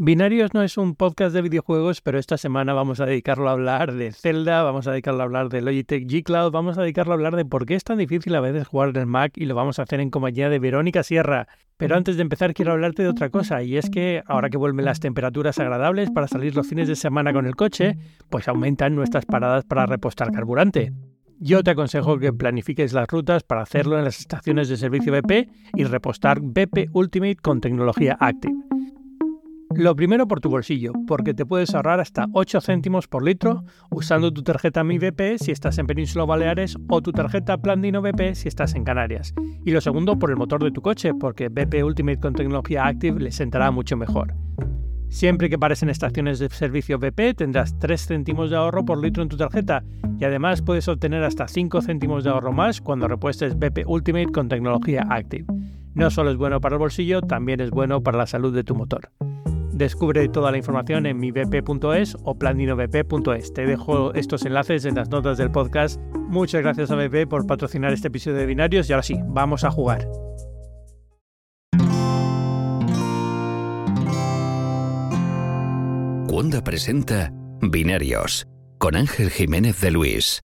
Binarios no es un podcast de videojuegos, pero esta semana vamos a dedicarlo a hablar de Zelda, vamos a dedicarlo a hablar de Logitech G Cloud, vamos a dedicarlo a hablar de por qué es tan difícil a veces jugar en el Mac y lo vamos a hacer en compañía de Verónica Sierra. Pero antes de empezar quiero hablarte de otra cosa y es que ahora que vuelven las temperaturas agradables para salir los fines de semana con el coche, pues aumentan nuestras paradas para repostar carburante. Yo te aconsejo que planifiques las rutas para hacerlo en las estaciones de servicio BP y repostar BP Ultimate con tecnología Active. Lo primero por tu bolsillo, porque te puedes ahorrar hasta 8 céntimos por litro usando tu tarjeta Mi BP si estás en Península Baleares o tu tarjeta Plandino BP si estás en Canarias. Y lo segundo por el motor de tu coche, porque BP Ultimate con tecnología Active le sentará mucho mejor. Siempre que pares en estaciones de servicio BP tendrás 3 céntimos de ahorro por litro en tu tarjeta y además puedes obtener hasta 5 céntimos de ahorro más cuando repuestes BP Ultimate con tecnología Active. No solo es bueno para el bolsillo, también es bueno para la salud de tu motor. Descubre toda la información en mibp.es o plandinovp.es. Te dejo estos enlaces en las notas del podcast. Muchas gracias a BP por patrocinar este episodio de Binarios y ahora sí, vamos a jugar. Cuonda presenta Binarios con Ángel Jiménez de Luis.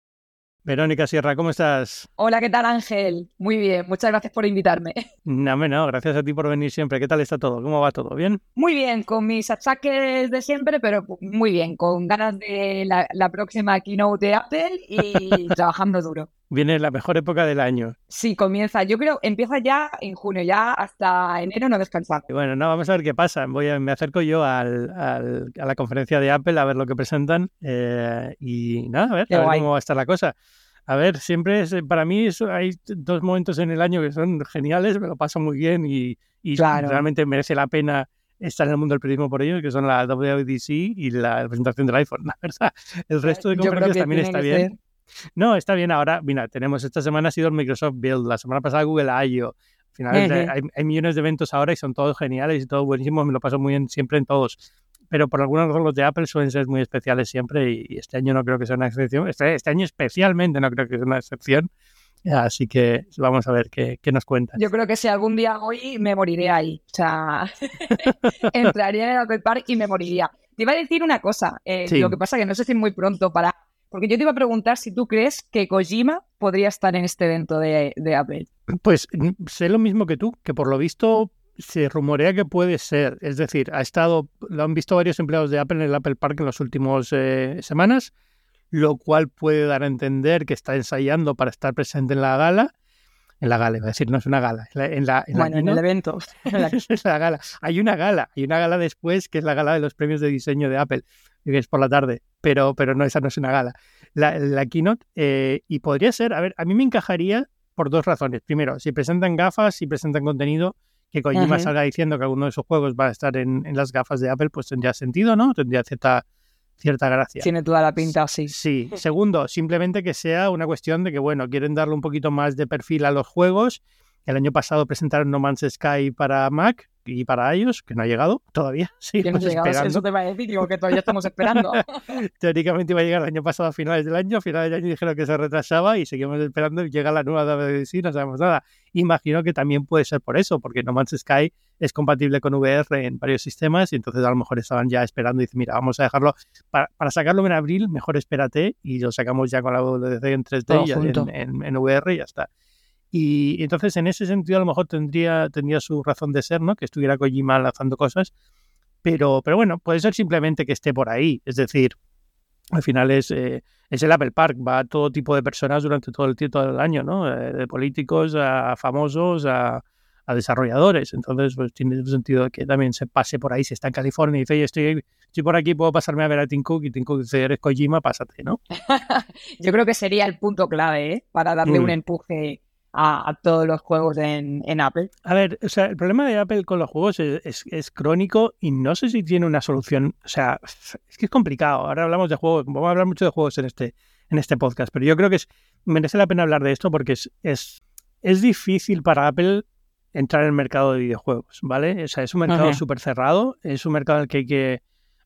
Verónica Sierra, ¿cómo estás? Hola, ¿qué tal Ángel? Muy bien, muchas gracias por invitarme. No, no, gracias a ti por venir siempre. ¿Qué tal está todo? ¿Cómo va todo? ¿Bien? Muy bien, con mis achaques de siempre, pero muy bien, con ganas de la, próxima keynote de Apple y trabajando duro. Viene la mejor época del año. Sí, comienza. Yo creo, empieza ya en junio, ya hasta enero no descansar. Bueno, no, vamos a ver qué pasa. Voy a, me acerco yo al, a la conferencia de Apple a ver lo que presentan eh, y nada, a ver, a ver cómo va a estar la cosa. A ver, siempre es, para mí hay dos momentos en el año que son geniales, me lo paso muy bien y, realmente merece la pena estar en el mundo del periodismo por ello, que son la WWDC y la presentación del iPhone, la verdad. El resto de conferencias también está bien. No, está bien. Ahora, mira, tenemos esta semana ha sido el Microsoft Build, la semana pasada Google I.O. Al final hay, millones de eventos ahora y son todos geniales y todos buenísimos. Me lo paso muy bien siempre en todos. Pero por alguna razón los de Apple suelen ser muy especiales siempre y, este año no creo que sea una excepción. Este, este, año especialmente no creo que sea una excepción. Así que vamos a ver qué, qué, nos cuentas. Yo creo que si algún día hoy me moriré ahí. O sea, entraría en el Apple Park y me moriría. Te iba a decir una cosa. Eh, lo que pasa que no sé si es muy pronto para porque yo te iba a preguntar si tú crees que Kojima podría estar en este evento de, Apple. Pues sé lo mismo que tú, que por lo visto se rumorea que puede ser. Es decir, ha estado, lo han visto varios empleados de Apple en el Apple Park en las últimas eh, semanas, lo cual puede dar a entender que está ensayando para estar presente en la gala. En la gala, iba a decir, no es una gala. En la, bueno, en el evento. la gala. Hay una gala, hay una gala después que es la gala de los premios de diseño de Apple que es por la tarde, pero, pero no, esa no es una gala. La, la keynote, eh, y podría ser, a ver, a mí me encajaría por dos razones. Primero, si presentan gafas, si presentan contenido, que Kojima salga diciendo que alguno de esos juegos va a estar en, en, las gafas de Apple, pues tendría sentido, ¿no? Tendría cierta, cierta gracia. Tiene toda la pinta así. Sí. Segundo, simplemente que sea una cuestión de que, bueno, quieren darle un poquito más de perfil a los juegos. El año pasado presentaron No Man's Sky para Mac, y para ellos, que no ha llegado todavía. Sí, no esperando. Eso te va a decir, digo que todavía estamos esperando. Teóricamente iba a llegar el año pasado a finales del año, a finales del año dijeron que se retrasaba y seguimos esperando y llega la nueva WWDC, no sabemos nada. Imagino que también puede ser por eso, porque No Man's Sky es compatible con VR en varios sistemas y entonces a lo mejor estaban ya esperando y dicen, mira, vamos a dejarlo, para, sacarlo en abril, mejor espérate y lo sacamos ya con la WWDC en 3D y en, en VR y ya está. Y entonces, en ese sentido, a lo mejor tendría, tendría su razón de ser, ¿no? Que estuviera Kojima lanzando cosas. Pero, pero bueno, puede ser simplemente que esté por ahí. Es decir, al final es, eh, es el Apple Park, va a todo tipo de personas durante todo el tiempo del año, ¿no? Eh, de políticos a famosos a, desarrolladores. Entonces, pues tiene sentido que también se pase por ahí. Si está en California y dice, oye, estoy, estoy por aquí, puedo pasarme a ver a Tim Cook y Tim Cook dice, eres Kojima, pásate, ¿no? Yo creo que sería el punto clave, ¿eh? Para darle un mm. empuje a, todos los juegos en, en, Apple. A ver, o sea, el problema de Apple con los juegos es, es, crónico y no sé si tiene una solución. O sea, es que es complicado. Ahora hablamos de juegos, vamos a hablar mucho de juegos en este, en este podcast, pero yo creo que es, merece la pena hablar de esto porque es, es, es difícil para Apple entrar en el mercado de videojuegos, ¿vale? O sea, es un mercado súper cerrado, es un mercado en el que hay que,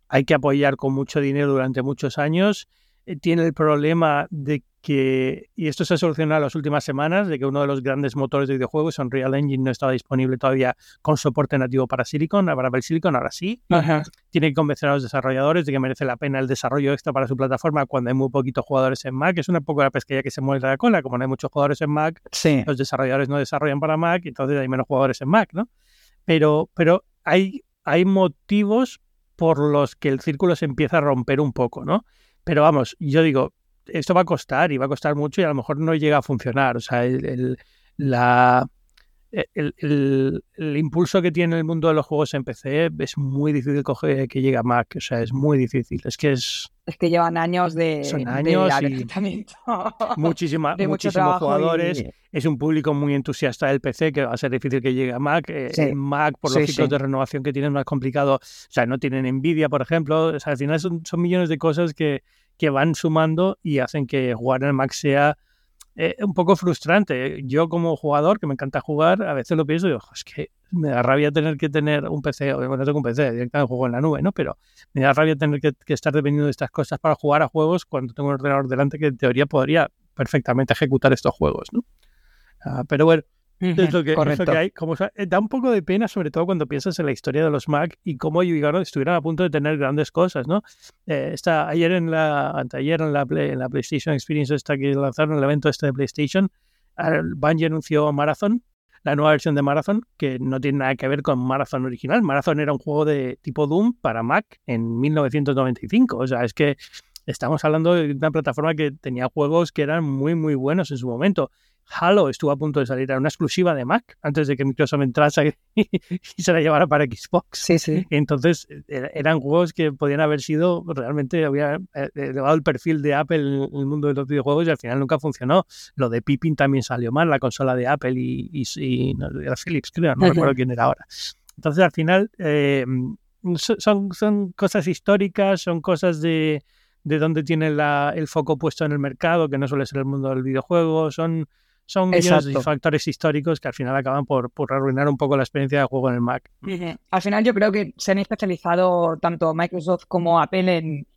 hay que apoyar con mucho dinero durante muchos años. Eh, tiene el problema de que, y esto se ha solucionado en las últimas semanas, de que uno de los grandes motores de videojuegos, Unreal Engine, no estaba disponible todavía con soporte nativo para Silicon, para el Silicon, ahora sí. Tiene que convencer a los desarrolladores de que merece la pena el desarrollo extra para su plataforma cuando hay muy poquitos jugadores en Mac. Es una poco la pesquilla que se mueve la cola, como no hay muchos jugadores en Mac, los desarrolladores no desarrollan para Mac, y entonces hay menos jugadores en Mac, ¿no? Pero, pero hay, hay motivos por los que el círculo se empieza a romper un poco, ¿no? Pero vamos, yo digo, esto va a costar y va a costar mucho y a lo mejor no llega a funcionar. O sea, el, la, el, impulso que tiene el mundo de los juegos en PC es muy difícil que llegue a Mac. O sea, es muy difícil. Es que es. Es que llevan años de. Son años muchísimos jugadores. Es un público muy entusiasta del PC que va a ser difícil que llegue a Mac. Eh, Mac, por los ciclos de renovación que tienen, más complicado. O sea, no tienen Nvidia, por ejemplo. O sea, al final son, son millones de cosas que, que van sumando y hacen que jugar en el Mac sea eh, un poco frustrante. Yo como jugador, que me encanta jugar, a veces lo pienso y digo, es que me da rabia tener que tener un PC, bueno, no tengo un PC, directamente juego en la nube, ¿no? Pero me da rabia tener que, estar dependiendo de estas cosas para jugar a juegos cuando tengo un ordenador delante que en teoría podría perfectamente ejecutar estos juegos, ¿no? Ah, pero bueno, es lo que, hay. Como, eh, da un poco de pena, sobre todo cuando piensas en la historia de los Mac y cómo llegaron, estuvieron a punto de tener grandes cosas, ¿no? Eh, está, ayer en la, anteayer en la, en la PlayStation Experience esta que lanzaron el evento este de PlayStation, Bungie anunció Marathon, la nueva versión de Marathon, que no tiene nada que ver con Marathon original. Marathon era un juego de tipo Doom para Mac en 1995. O sea, es que estamos hablando de una plataforma que tenía juegos que eran muy, muy buenos en su momento. Halo estuvo a punto de salir, era una exclusiva de Mac antes de que Microsoft entrase y, se la llevara para Xbox. Sí, sí. Entonces e, eran juegos que podían haber sido, realmente había eh, elevado el perfil de Apple en el mundo de los videojuegos y al final nunca funcionó. Lo de Pippin también salió mal, la consola de Apple y, y, era Philips, creo, no recuerdo quién era ahora. Entonces al final eh, son, son cosas históricas, son cosas de, de dónde tiene la, el foco puesto en el mercado, que no suele ser el mundo del videojuego, son son factores históricos que al final acaban por, por, arruinar un poco la experiencia de juego en el Mac. Al final yo creo que se han especializado tanto Microsoft como Apple en,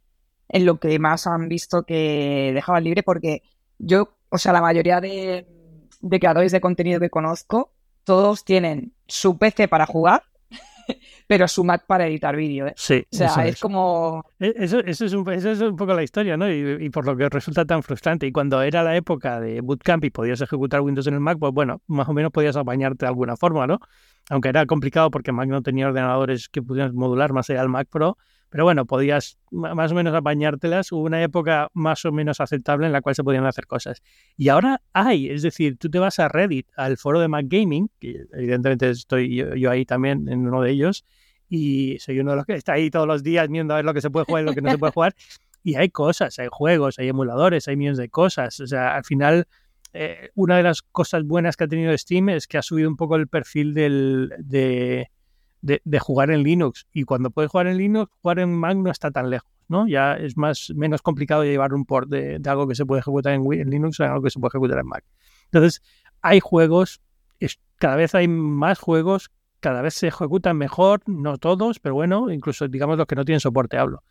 en lo que más han visto que dejaban libre porque yo, o sea, la mayoría de, de creadores de contenido que conozco, todos tienen su PC para jugar pero su Mac para editar vídeo. ¿eh? Sí. O sea, es, como. E, eso, eso, es un, eso, es un, poco la historia, ¿no? Y, por lo que resulta tan frustrante. Y cuando era la época de Bootcamp y podías ejecutar Windows en el Mac, pues bueno, más o menos podías apañarte de alguna forma, ¿no? Aunque era complicado porque Mac no tenía ordenadores que pudieran modular más allá del Mac Pro. Pero bueno, podías más o menos apañártelas. Hubo una época más o menos aceptable en la cual se podían hacer cosas. Y ahora hay, es decir, tú te vas a Reddit, al foro de Mac Gaming, que evidentemente estoy yo, ahí también en uno de ellos, y soy uno de los que está ahí todos los días viendo a ver lo que se puede jugar y lo que no se puede jugar. Y hay cosas, hay juegos, hay emuladores, hay millones de cosas. O sea, al final, eh, una de las cosas buenas que ha tenido Steam es que ha subido un poco el perfil del, de de, jugar en Linux. Y cuando puedes jugar en Linux, jugar en Mac no está tan lejos, ¿no? Ya es más menos complicado llevar un port de, algo que se puede ejecutar en, en, Linux a algo que se puede ejecutar en Mac. Entonces, hay juegos, cada vez hay más juegos, cada vez se ejecutan mejor, no todos, pero bueno, incluso digamos los que no tienen soporte hablo.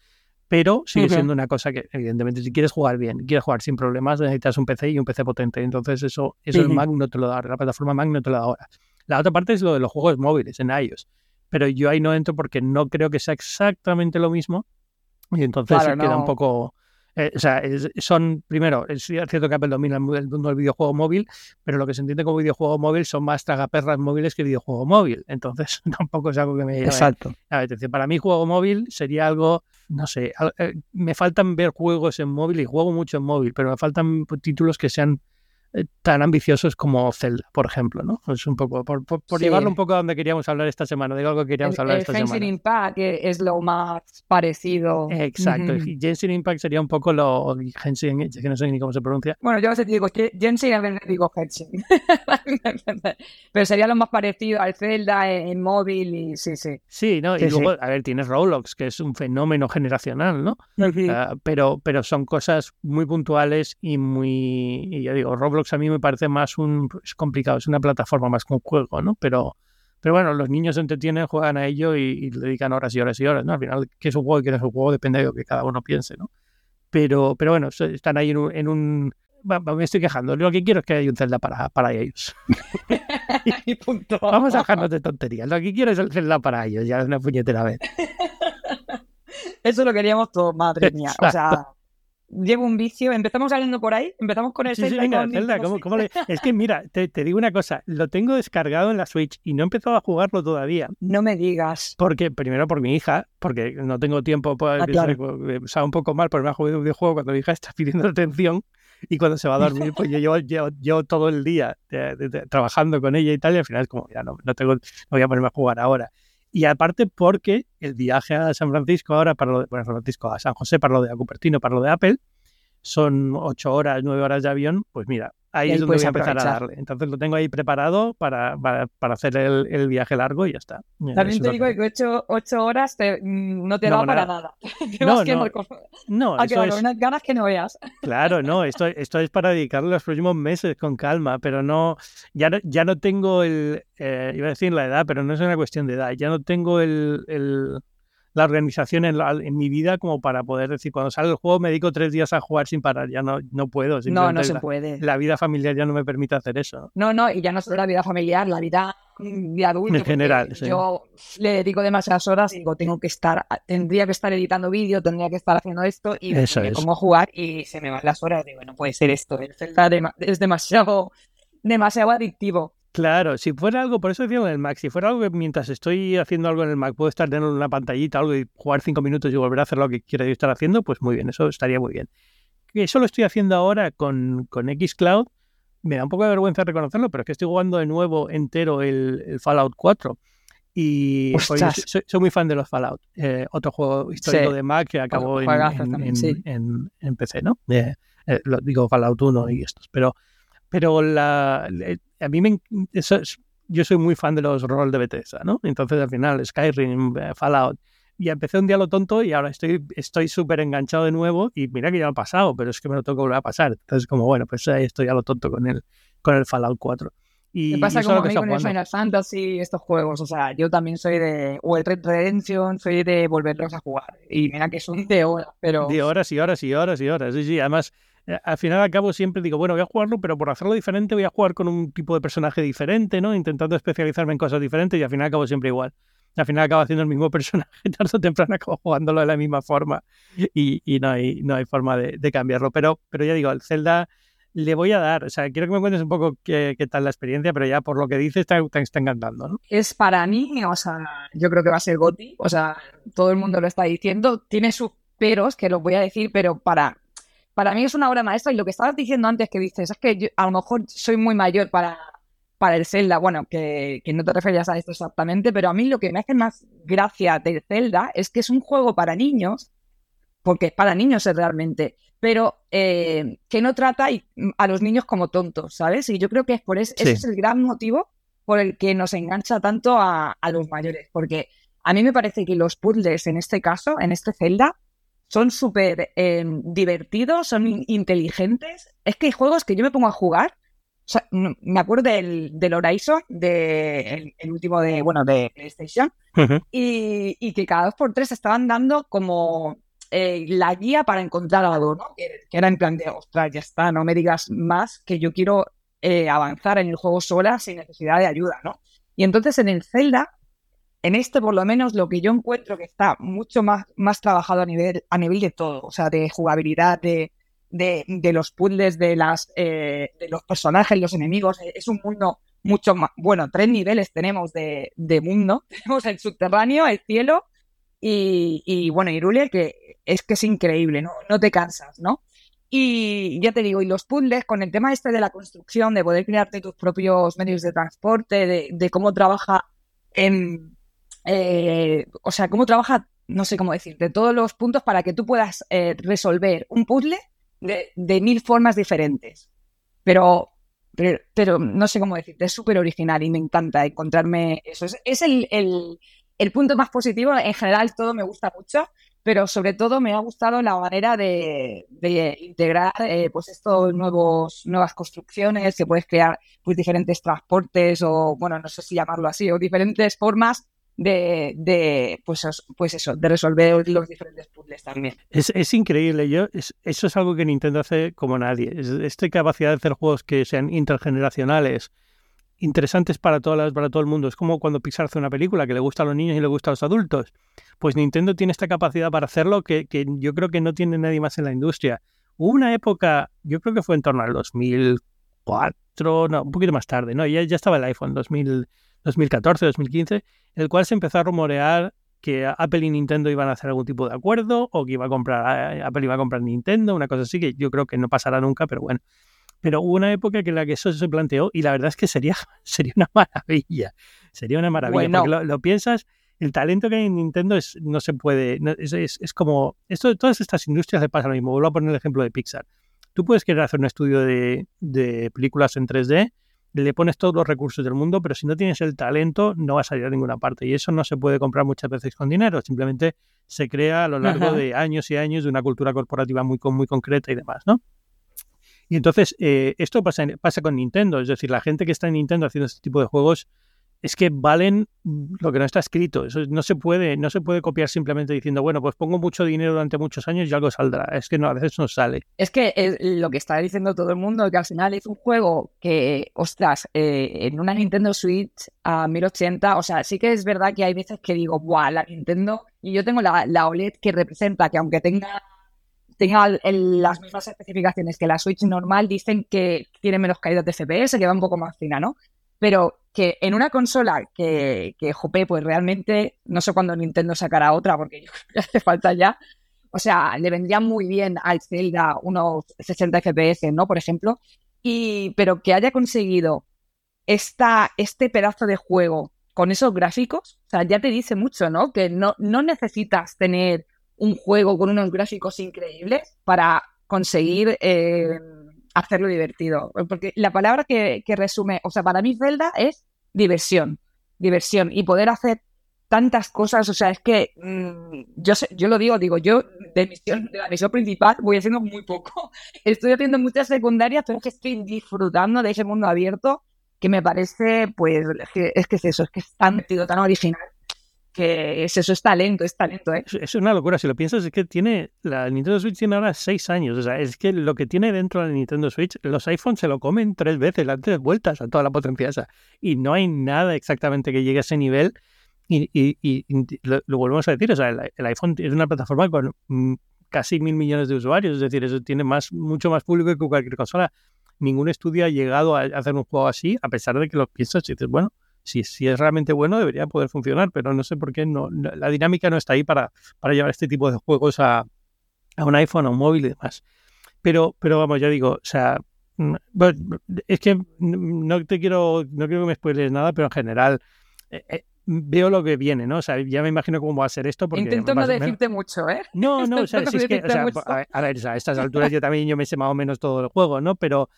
Pero sigue siendo una cosa que, evidentemente, si quieres jugar bien, quieres jugar sin problemas, necesitas un PC y un PC potente. Entonces, eso, eso el Mac no te lo da, la plataforma Mac no te lo da ahora. La otra parte es lo de los juegos móviles en iOS pero yo ahí no entro porque no creo que sea exactamente lo mismo y entonces queda un poco... Eh, o sea, son, primero, es cierto que Apple domina el mundo del videojuego móvil, pero lo que se entiende como videojuego móvil son más tragaperras móviles que videojuego móvil. Entonces, tampoco es algo que me Exacto. Para mí, juego móvil sería algo, no sé, eh, me faltan ver juegos en móvil y juego mucho en móvil, pero me faltan títulos que sean tan ambiciosos como Zelda, por ejemplo, ¿no? Es un poco, por, llevarlo un poco a donde queríamos hablar esta semana, digo algo que queríamos hablar esta semana. Impact es lo más parecido. Exacto, Genshin Impact sería un poco lo Genshin, que no sé ni cómo se pronuncia. Bueno, yo a veces digo Genshin, a veces digo Genshin. Pero sería lo más parecido al Zelda en, móvil y sí, sí. Sí, ¿no? y luego, a ver, tienes Roblox, que es un fenómeno generacional, ¿no? Ah, pero, pero son cosas muy puntuales y muy, y ya digo, Roblox a mí me parece más un... es complicado, es una plataforma más que un juego, ¿no? Pero, pero bueno, los niños se entretienen, juegan a ello y, le dedican horas y horas y horas, ¿no? Al final, qué es un juego y qué no es un juego depende de lo que cada uno piense, ¿no? Pero, pero bueno, están ahí en un, me estoy quejando. Lo que quiero es que haya un Zelda para, para ellos. Vamos a dejarnos de tonterías. Lo que quiero es el Zelda para ellos, ya es una puñetera vez. Eso lo queríamos todos, madre mía. O sea, llevo un vicio. Empezamos saliendo por ahí, empezamos con el Zelda. Es que mira, te, digo una cosa, lo tengo descargado en la Switch y no he empezado a jugarlo todavía. No me digas. Porque, primero por mi hija, porque no tengo tiempo, para ah, o sea, un poco mal, porque me ha jugado un videojuego cuando mi hija está pidiendo atención y cuando se va a dormir, pues yo llevo, todo el día trabajando con ella y tal, y al final es como, ya no, no, tengo, no voy a ponerme a jugar ahora. Y aparte porque el viaje a San Francisco ahora, para lo de, bueno, San Francisco, a San José, para lo de Cupertino, para lo de Apple, son ocho horas, nueve horas de avión, pues mira, ahí, es donde voy a empezar a darle. Entonces lo tengo ahí preparado para, para, hacer el, viaje largo y ya está. También te digo que ocho, ocho horas mm, no te da para nada. no, no, unas ganas que no veas. Claro, no, esto, esto es para dedicarle los próximos meses con calma, pero no, ya no, ya no tengo el, eh, iba a decir la edad, pero no es una cuestión de edad, ya no tengo el la organización en, en, mi vida como para poder decir, cuando sale el juego me dedico tres días a jugar sin parar, ya no, no puedo. No, no se puede. La vida familiar ya no me permite hacer eso. No, no, y ya no solo la vida familiar, la vida de adulto. En general, Yo le dedico demasiadas horas y digo, tengo que estar, tendría que estar editando vídeo, tendría que estar haciendo esto y eso me pongo a jugar y se me van las horas. Digo, no puede ser esto, es demasiado, demasiado adictivo. Claro, si fuera algo, por eso decía en el Mac, si fuera algo que mientras estoy haciendo algo en el Mac puedo estar teniendo una pantallita, algo y jugar cinco minutos y volver a hacer lo que quiero estar haciendo, pues muy bien, eso estaría muy bien. Eso lo estoy haciendo ahora con, con Xcloud, me da un poco de vergüenza reconocerlo, pero es que estoy jugando de nuevo entero el, Fallout 4. Y soy, muy fan de los Fallout. Eh, otro juego histórico de Mac que acabó en, en, PC, ¿no? Eh, eh, lo digo Fallout 1 y estos. Pero pero la, a mí me, yo soy muy fan de los roles de Bethesda, ¿no? Entonces al final Skyrim, eh, Fallout, y empecé un día lo tonto y ahora estoy estoy súper enganchado de nuevo y mira que ya lo ha pasado, pero es que me lo tengo que volver a pasar. Entonces como bueno, pues ahí estoy a lo tonto con el, con el Fallout 4. Y, ¿Qué pasa como a mí con el Final Fantasy estos juegos? O sea, yo también soy de... O el Red Redemption, soy de volverlos a jugar. Y mira que son de horas, pero... De horas y horas y horas y horas. Sí, sí, además al final al cabo siempre digo, bueno, voy a jugarlo, pero por hacerlo diferente voy a jugar con un tipo de personaje diferente, ¿no? Intentando especializarme en cosas diferentes y al final acabo siempre igual. Al final acabo haciendo el mismo personaje, tarde o temprano acabo jugándolo de la misma forma y, no, hay, no hay forma de, cambiarlo. Pero, pero ya digo, el Zelda le voy a dar, o sea, quiero que me cuentes un poco qué, tal la experiencia, pero ya por lo que dices está, está encantando. Es para mí, o sea, yo creo que va a ser Goti, o sea, todo el mundo lo está diciendo, tiene sus peros, que lo voy a decir, pero para para mí es una obra maestra y lo que estabas diciendo antes que dices es que yo, a lo mejor soy muy mayor para, para el Zelda, bueno, que, no te referías a esto exactamente, pero a mí lo que me hace más gracia del Zelda es que es un juego para niños, porque es para niños es realmente, pero eh, que no trata a los niños como tontos, ¿sabes? Y yo creo que es por eso, ese es el gran motivo por el que nos engancha tanto a, a los mayores, porque a mí me parece que los puzzles en este caso, en este Zelda, son súper eh, divertidos, son inteligentes. Es que hay juegos que yo me pongo a jugar. me acuerdo del, del Horizon, de, el, último de, bueno, de PlayStation, y, que cada dos por tres estaban dando como eh, la guía para encontrar algo, ¿no? Que, era en plan de, ostras, ya está, no me digas más que yo quiero eh, avanzar en el juego sola sin necesidad de ayuda, ¿no? Y entonces en el Zelda en este, por lo menos, lo que yo encuentro que está mucho más, más trabajado a nivel, a nivel de todo, o sea, de jugabilidad, de, de, los puzzles, de, las, eh, de los personajes, los enemigos. Es un mundo mucho más. Bueno, tres niveles tenemos de, de mundo: tenemos el subterráneo, el cielo y, y bueno, Irulia, que es que es increíble, ¿no? No te cansas, ¿no? Y ya te digo, y los puzzles con el tema este de la construcción, de poder crearte tus propios medios de transporte, de, de cómo trabaja en eh, o sea, cómo trabaja, no sé cómo decir, de todos los puntos para que tú puedas eh, resolver un puzzle de, mil formas diferentes. Pero, pero, no sé cómo decirte, es súper original y me encanta encontrarme eso. Es, el, el, punto más positivo. En general, todo me gusta mucho, pero sobre todo me ha gustado la manera de, integrar eh, pues estos nuevos nuevas construcciones que puedes crear pues diferentes transportes o bueno no sé si llamarlo así o diferentes formas de, pues, pues eso, de resolver los diferentes puzzles también. Es, es increíble, yo eso es algo que Nintendo hace como nadie. esta capacidad de hacer juegos que sean intergeneracionales, interesantes para todas para todo el mundo. Es como cuando Pixar hace una película que le gusta a los niños y le gusta a los adultos. Pues Nintendo tiene esta capacidad para hacerlo que, que yo creo que no tiene nadie más en la industria. Hubo una época, yo creo que fue en torno al 2004, no, un poquito más tarde, ¿no? Ya, ya estaba el iPhone, 2000, 2014, 2015, en el cual se empezó a rumorear que Apple y Nintendo iban a hacer algún tipo de acuerdo o que iba a comprar eh, Apple iba a comprar Nintendo, una cosa así que yo creo que no pasará nunca, pero bueno. Pero hubo una época en la que eso se planteó y la verdad es que sería, sería una maravilla. Sería una maravilla. Porque lo, piensas, el talento que hay en Nintendo es, no se puede. es, es, como. Esto, todas estas industrias le pasa lo mismo. Vuelvo a poner el ejemplo de Pixar. Tú puedes querer hacer un estudio de, de películas en 3D le pones todos los recursos del mundo, pero si no tienes el talento, no vas a salir a ninguna parte. Y eso no se puede comprar muchas veces con dinero, simplemente se crea a lo largo de años y años de una cultura corporativa muy, muy concreta y demás, ¿no? Y entonces, eh, esto pasa, pasa con Nintendo, es decir, la gente que está en Nintendo haciendo este tipo de juegos es que valen lo que no está escrito. Eso no se puede, no se puede copiar simplemente diciendo, bueno, pues pongo mucho dinero durante muchos años y algo saldrá. Es que no, a veces no sale. Es que es lo que está diciendo todo el mundo, que al final es un juego que, ostras, eh, en una Nintendo Switch a 1080, o sea, sí que es verdad que hay veces que digo, guau, la Nintendo, y yo tengo la, la OLED que representa que aunque tenga tenga las mismas especificaciones que la Switch normal, dicen que tiene menos caídas de FPS, que va un poco más fina, ¿no? Pero que en una consola que, que jope, pues realmente no sé cuándo Nintendo sacará otra, porque yo hace falta ya. O sea, le vendría muy bien al Zelda unos 60 FPS, ¿no? Por ejemplo. Y, pero que haya conseguido esta, este pedazo de juego con esos gráficos, o sea, ya te dice mucho, ¿no? Que no, no necesitas tener un juego con unos gráficos increíbles para conseguir eh, hacerlo divertido. Porque la palabra que, resume, o sea, para mí Zelda es diversión, diversión y poder hacer tantas cosas, o sea, es que mm, yo yo lo digo, digo, yo de misión, de la misión principal voy haciendo muy poco. Estoy haciendo muchas secundarias, pero es que estoy disfrutando de ese mundo abierto que me parece, pues, es que es eso, es que es tan tan original que es eso, es talento, es talento. ¿eh? Es una locura, si lo piensas, es que tiene, la Nintendo Switch tiene ahora seis años, o sea, es que lo que tiene dentro de la Nintendo Switch, los iPhones se lo comen tres veces, las tres vueltas a toda la potencia esa, y no hay nada exactamente que llegue a ese nivel, y, y, lo, volvemos a decir, o sea, el, iPhone es una plataforma con mm, casi mil millones de usuarios, es decir, eso tiene más, mucho más público que cualquier consola. Ningún estudio ha llegado a hacer un juego así, a pesar de que lo piensas y dices, bueno, si, si es realmente bueno, debería poder funcionar, pero no sé por qué no, la dinámica no está ahí para, para llevar este tipo de juegos a, a un iPhone, a un móvil y demás. Pero, pero vamos, ya digo, o sea, mm, es que no te quiero, no quiero que me spoiles nada, pero en general eh, eh, veo lo que viene, ¿no? O sea, ya me imagino cómo va a ser esto. Porque Intento no decirte mucho, ¿eh? No, no, o sea, si es que, o sea, a, ver, a estas alturas yo también yo me sé más o menos todo el juego, ¿no? Pero,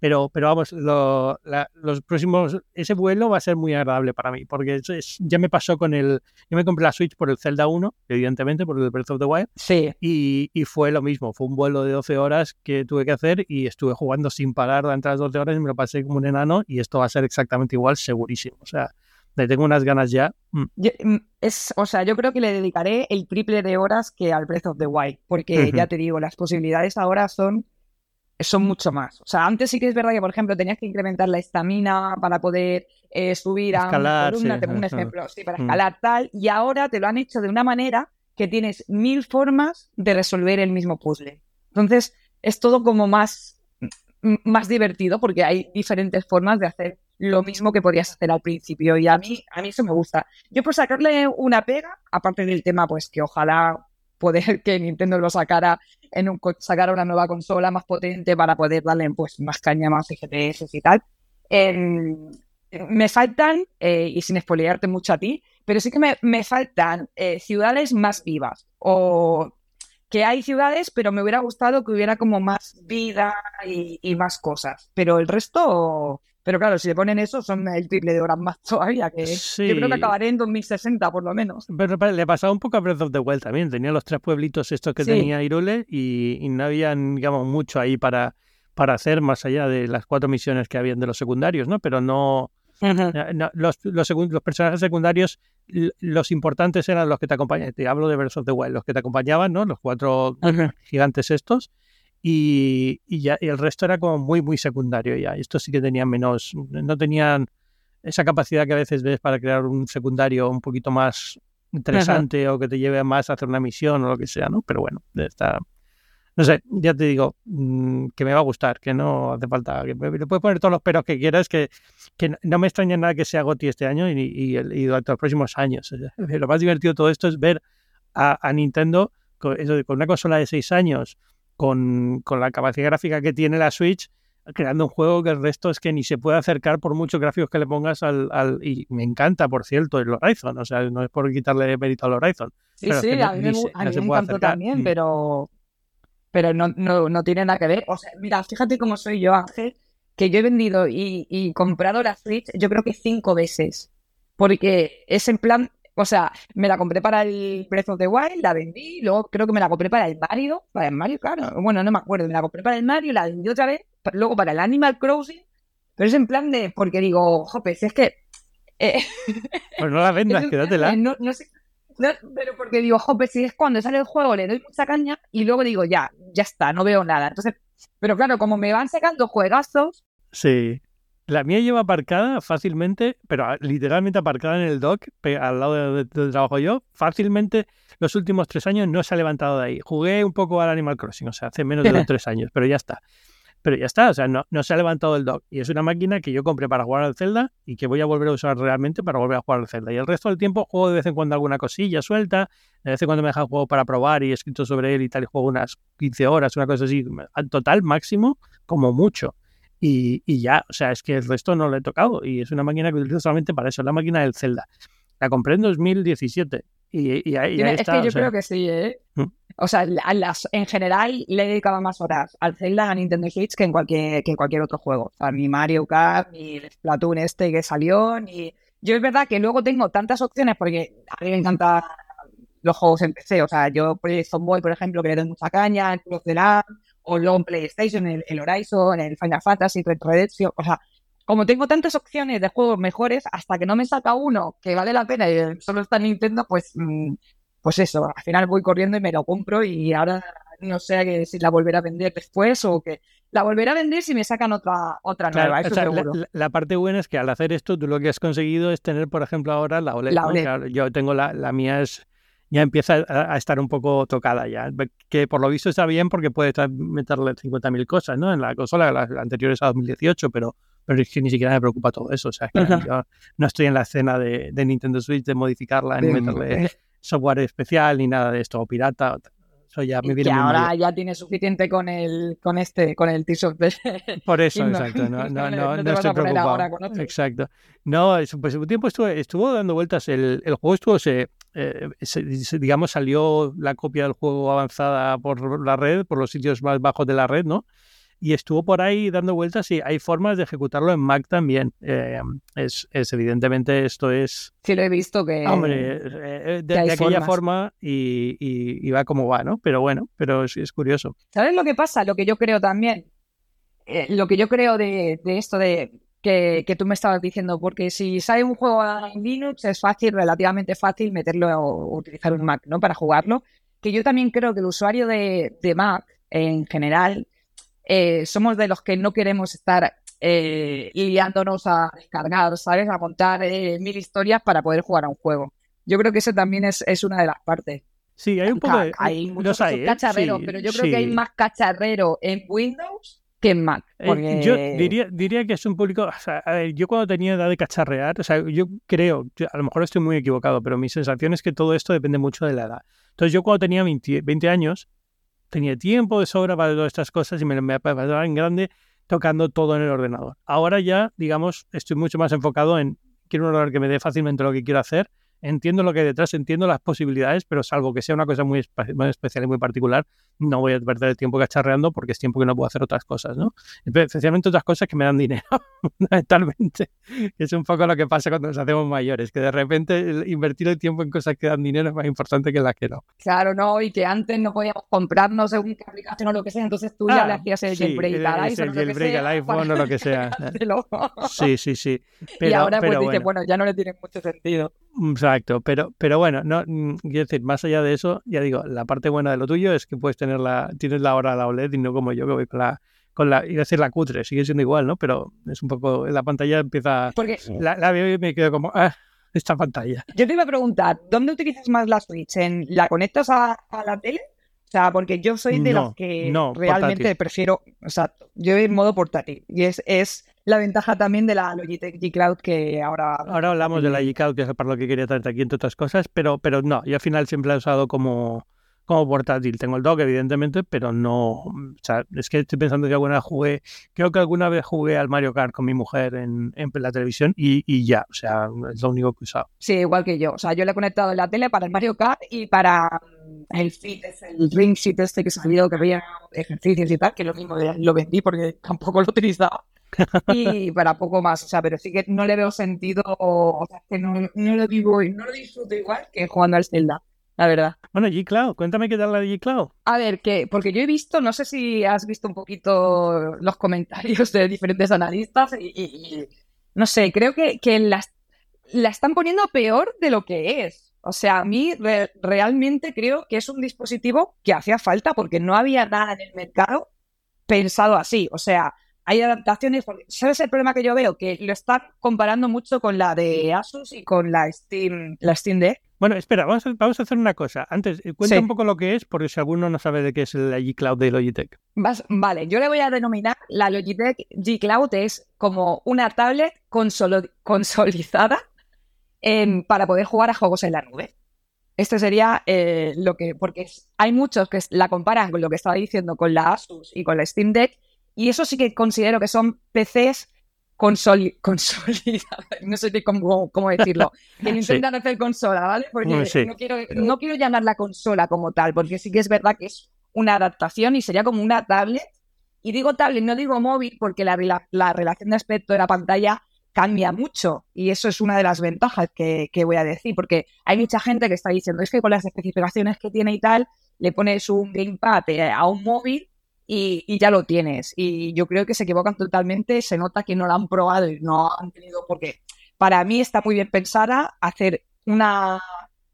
pero, pero vamos, los próximos, ese vuelo va a ser muy agradable para mí, porque ya me pasó con el, yo me compré la Switch por el Zelda 1, evidentemente, por el Breath of the Wild, sí. y, y fue lo mismo, fue un vuelo de 12 horas que tuve que hacer y estuve jugando sin parar durante las 12 horas y me lo pasé como un enano y esto va a ser exactamente igual, segurísimo, o sea, le tengo unas ganas ya. Mm. Mm, es, o sea, yo creo que le dedicaré el triple de horas que al Breath of the Wild, porque ya te digo, las posibilidades ahora son son mucho más. O sea, antes sí que es verdad que, por ejemplo, tenías que incrementar la estamina para poder eh, subir a una columna, tengo un ejemplo, sí, para mm. escalar tal, y ahora te lo han hecho de una manera que tienes mil formas de resolver el mismo puzzle. Entonces, es todo como más, más divertido porque hay diferentes formas de hacer lo mismo que podías hacer al principio y a mí, a mí eso me gusta. Yo por sacarle una pega, aparte del tema, pues que ojalá poder que Nintendo lo sacara en un sacara una nueva consola más potente para poder darle pues más caña, más FPS y tal. Em, me faltan, eh, y sin spoilearte mucho a ti, pero sí que me, me faltan eh, ciudades más vivas. O que hay ciudades, pero me hubiera gustado que hubiera como más vida y, y más cosas. Pero el resto, pero claro, si le ponen eso, son el triple de horas más todavía, que yo creo que acabaré en 2060 por lo menos. Pero le pasaba un poco a Breath of the Wild también. Tenía los tres pueblitos estos que tenía Irule y, no había, digamos, mucho ahí para, para hacer más allá de las cuatro misiones que habían de los secundarios, ¿no? Pero no... los, los, los, personajes secundarios los importantes eran los que te acompañaban, te hablo de Breath of the Wild, los que te acompañaban, ¿no? Los cuatro gigantes estos, y, ya, y el resto era como muy, muy secundario ya. Estos sí que tenían menos, no tenían esa capacidad que a veces ves para crear un secundario un poquito más interesante o que te lleve más a hacer una misión o lo que sea, ¿no? Pero bueno, está, no sé, ya te digo mm, que me va a gustar, que no hace falta, que le puedes poner todos los peros que quieras, que, que no me extraña nada que sea Goti este año y, y, y, durante los próximos años. Lo más divertido de todo esto es ver a, Nintendo con, con, una consola de seis años, con, con la capacidad gráfica que tiene la Switch, creando un juego que el resto es que ni se puede acercar por muchos gráficos que le pongas al, al y me encanta por cierto el Horizon o sea no es por quitarle mérito al Horizon sí sí a mí, me, encantó también mm. pero pero no, no, no, tiene nada que ver o sea mira fíjate cómo soy yo Ángel que yo he vendido y, y comprado la Switch yo creo que cinco veces porque es en plan o sea, me la compré para el Breath of the Wild, la vendí, luego creo que me la compré para el Mario, para el Mario, claro, bueno, no me acuerdo, me la compré para el Mario, la vendí otra vez, luego para el Animal Crossing, pero es en plan de, porque digo, jope, si es que... Eh, pues no la vendas, quédatela. No, no sé, pero porque digo, jope, si es cuando sale el juego le doy mucha caña y luego digo, ya, ya está, no veo nada. Entonces, pero claro, como me van sacando juegazos. Sí. La mía lleva aparcada fácilmente, pero literalmente aparcada en el dock, al lado de donde trabajo yo, fácilmente los últimos tres años no se ha levantado de ahí. Jugué un poco al Animal Crossing, o sea, hace menos de los tres años, pero ya está. Pero ya está, o sea, no, no se ha levantado el dock. Y es una máquina que yo compré para jugar al Zelda y que voy a volver a usar realmente para volver a jugar al Zelda. Y el resto del tiempo juego de vez en cuando alguna cosilla suelta, de vez en cuando me deja el juego para probar y he escrito sobre él y tal, y juego unas 15 horas, una cosa así, al total máximo, como mucho. Y, ya, o sea, es que el resto no lo he tocado y es una máquina que utilizo solamente para eso, la máquina del Zelda. La compré en 2017 y, ahí, es está. Es que yo creo que sí, ¿eh? ¿Mm? O sea, las, en general le he dedicado más horas al Zelda a Nintendo Switch que en cualquier, que en cualquier otro juego. O sea, ni Mario Kart, ni Splatoon este que salió, ni... Yo es verdad que luego tengo tantas opciones porque a mí me encantan los juegos en PC. O sea, yo Zomboy, por ejemplo, que le doy mucha caña, el Cruz de la o luego en PlayStation, el, el Horizon, el Final Fantasy, Red Redemption, o sea, como tengo tantas opciones de juegos mejores, hasta que no me saca uno que vale la pena y solo está en Nintendo, pues, mm, pues eso, al final voy corriendo y me lo compro y ahora no sé si la volveré a vender después o que la volveré a vender si me sacan otra otra nueva. la, parte buena es que al hacer esto, tú lo que has conseguido es tener, por ejemplo, ahora la OLED. yo tengo la, la mía es ya empieza a, estar un poco tocada ya. Que por lo visto está bien porque puede meterle 50.000 cosas, ¿no? En la consola, la, anterior es a 2018, pero, pero es que ni siquiera me preocupa todo eso. O sea, que yo no estoy en la escena de, Nintendo Switch de modificarla, ni meterle eh. software especial, ni nada de esto, o pirata. Eso ya me viene y ahora ya tiene suficiente con el con este con el Tears of Por eso, exacto. No, no, no, no, estoy preocupado. Exacto. No, pues un tiempo estuvo, estuvo dando vueltas. El, el juego estuvo se, eh, digamos, salió la copia del juego avanzada por la red, por los sitios más bajos de la red, ¿no? Y estuvo por ahí dando vueltas y hay formas de ejecutarlo en Mac también. Eh, es, evidentemente esto es... Sí, lo he visto que... Hombre, eh, de, aquella forma y, va como va, ¿no? Pero bueno, pero es, es curioso. ¿Sabes lo que pasa? Lo que yo creo también. lo que yo creo de, de esto de que, tú me estabas diciendo, porque si sale un juego en Linux es fácil, relativamente fácil meterlo o utilizar un Mac, ¿no? Para jugarlo. Que yo también creo que el usuario de, Mac, en general, eh, somos de los que no queremos estar eh, liándonos a descargar, ¿sabes? A montar eh, mil historias para poder jugar a un juego. Yo creo que eso también es, es una de las partes. Sí, hay un poco de... Hay muchos cacharreros, pero yo creo que hay más cacharrero en Windows que en Mac. Eh, yo diría, diría que es un público. O sea, yo cuando tenía edad de cacharrear, o sea, yo creo, a lo mejor estoy muy equivocado, pero mi sensación es que todo esto depende mucho de la edad. Entonces, yo cuando tenía 20, años, tenía tiempo de sobra para todas estas cosas y me, me pasaba en grande tocando todo en el ordenador. Ahora ya, digamos, estoy mucho más enfocado en quiero un ordenador que me dé fácilmente lo que quiero hacer entiendo lo que hay detrás, entiendo las posibilidades, pero salvo que sea una cosa muy, especial y muy particular, no voy a perder el tiempo cacharreando porque es tiempo que no puedo hacer otras cosas, ¿no? Especialmente otras cosas que me dan dinero, fundamentalmente. Es un poco lo que pasa cuando nos hacemos mayores, que de repente invertir el tiempo en cosas que dan dinero es más importante que las que no. Claro, no, y que antes no podíamos comprarnos según qué aplicación o lo que sea, entonces tú ya ah, le hacías el jailbreak al iPhone. El jailbreak al iPhone o lo que sea. sí, sí, sí. y ahora pues dices, bueno, ya no le tiene mucho sentido. Exacto, pero, pero bueno, no, mm, quiero decir, más allá de eso, ya digo, la parte buena de lo tuyo es que puedes tener la, tienes la hora la OLED y no como yo que voy con la, con la, iba a decir la cutre, sigue siendo igual, ¿no? Pero es un poco, la pantalla empieza, Porque la, la veo y me quedo como, ah, esta pantalla. Yo te iba a preguntar, ¿dónde utilizas más la Switch? ¿En, ¿La conectas a, la tele? O sea, porque yo soy de los que realmente prefiero, o sea, yo en modo portátil. Y es, es la ventaja también de la Logitech G Cloud que ahora... Ahora hablamos de la G Cloud, que es para lo que quería traerte aquí, entre otras cosas, pero, pero no, yo al final siempre he usado como, como portátil. Tengo el dock, evidentemente, pero no. O sea, es que estoy pensando que alguna vez jugué. Creo que alguna vez jugué al Mario Kart con mi mujer en, en la televisión y, y, ya. O sea, es lo único que he usado. Sí, igual que yo. O sea, yo le he conectado en la tele para el Mario Kart y para mm, el fit, el ring fit este que se ha salido que había ejercicios y tal, que lo mismo lo vendí porque tampoco lo utilizaba. Y para poco más, o sea, pero sí que no le veo sentido, o sea, que no, no lo vivo y no lo disfruto igual que jugando al Zelda la verdad. Bueno, G-Cloud, cuéntame qué tal la de G-Cloud. A ver, que, porque yo he visto, no sé si has visto un poquito los comentarios de diferentes analistas y, no sé, creo que, que la están poniendo peor de lo que es. O sea, a mí realmente creo que es un dispositivo que hacía falta porque no había nada en el mercado pensado así. O sea, hay adaptaciones. ¿Sabes el problema que yo veo? Que lo están comparando mucho con la de Asus y con la Steam, la Steam Deck. Bueno, espera, vamos a, vamos a hacer una cosa. Antes, eh, cuenta un poco lo que es, porque si alguno no sabe de qué es la G Cloud de Logitech. vale, yo le voy a denominar la Logitech G Cloud es como una tablet consolidada para poder jugar a juegos en la nube. Esto sería eh, lo que, porque hay muchos que la comparan con lo que estaba diciendo con la Asus y con la Steam Deck, y eso sí que considero que son PCs consoli consolidada, no sé cómo, cómo decirlo, que intentan hacer consola, ¿vale? Porque no, quiero, no quiero llamarla consola como tal, porque sí que es verdad que es una adaptación y sería como una tablet. Y digo tablet, no digo móvil, porque la, la, relación de aspecto de la pantalla cambia mucho. Y eso es una de las ventajas que, que, voy a decir, porque hay mucha gente que está diciendo, es que con las especificaciones que tiene y tal, le pones un gamepad eh, a un móvil y, ya lo tienes. Y yo creo que se equivocan totalmente, se nota que no lo han probado y no han tenido, porque para mí está muy bien pensada hacer una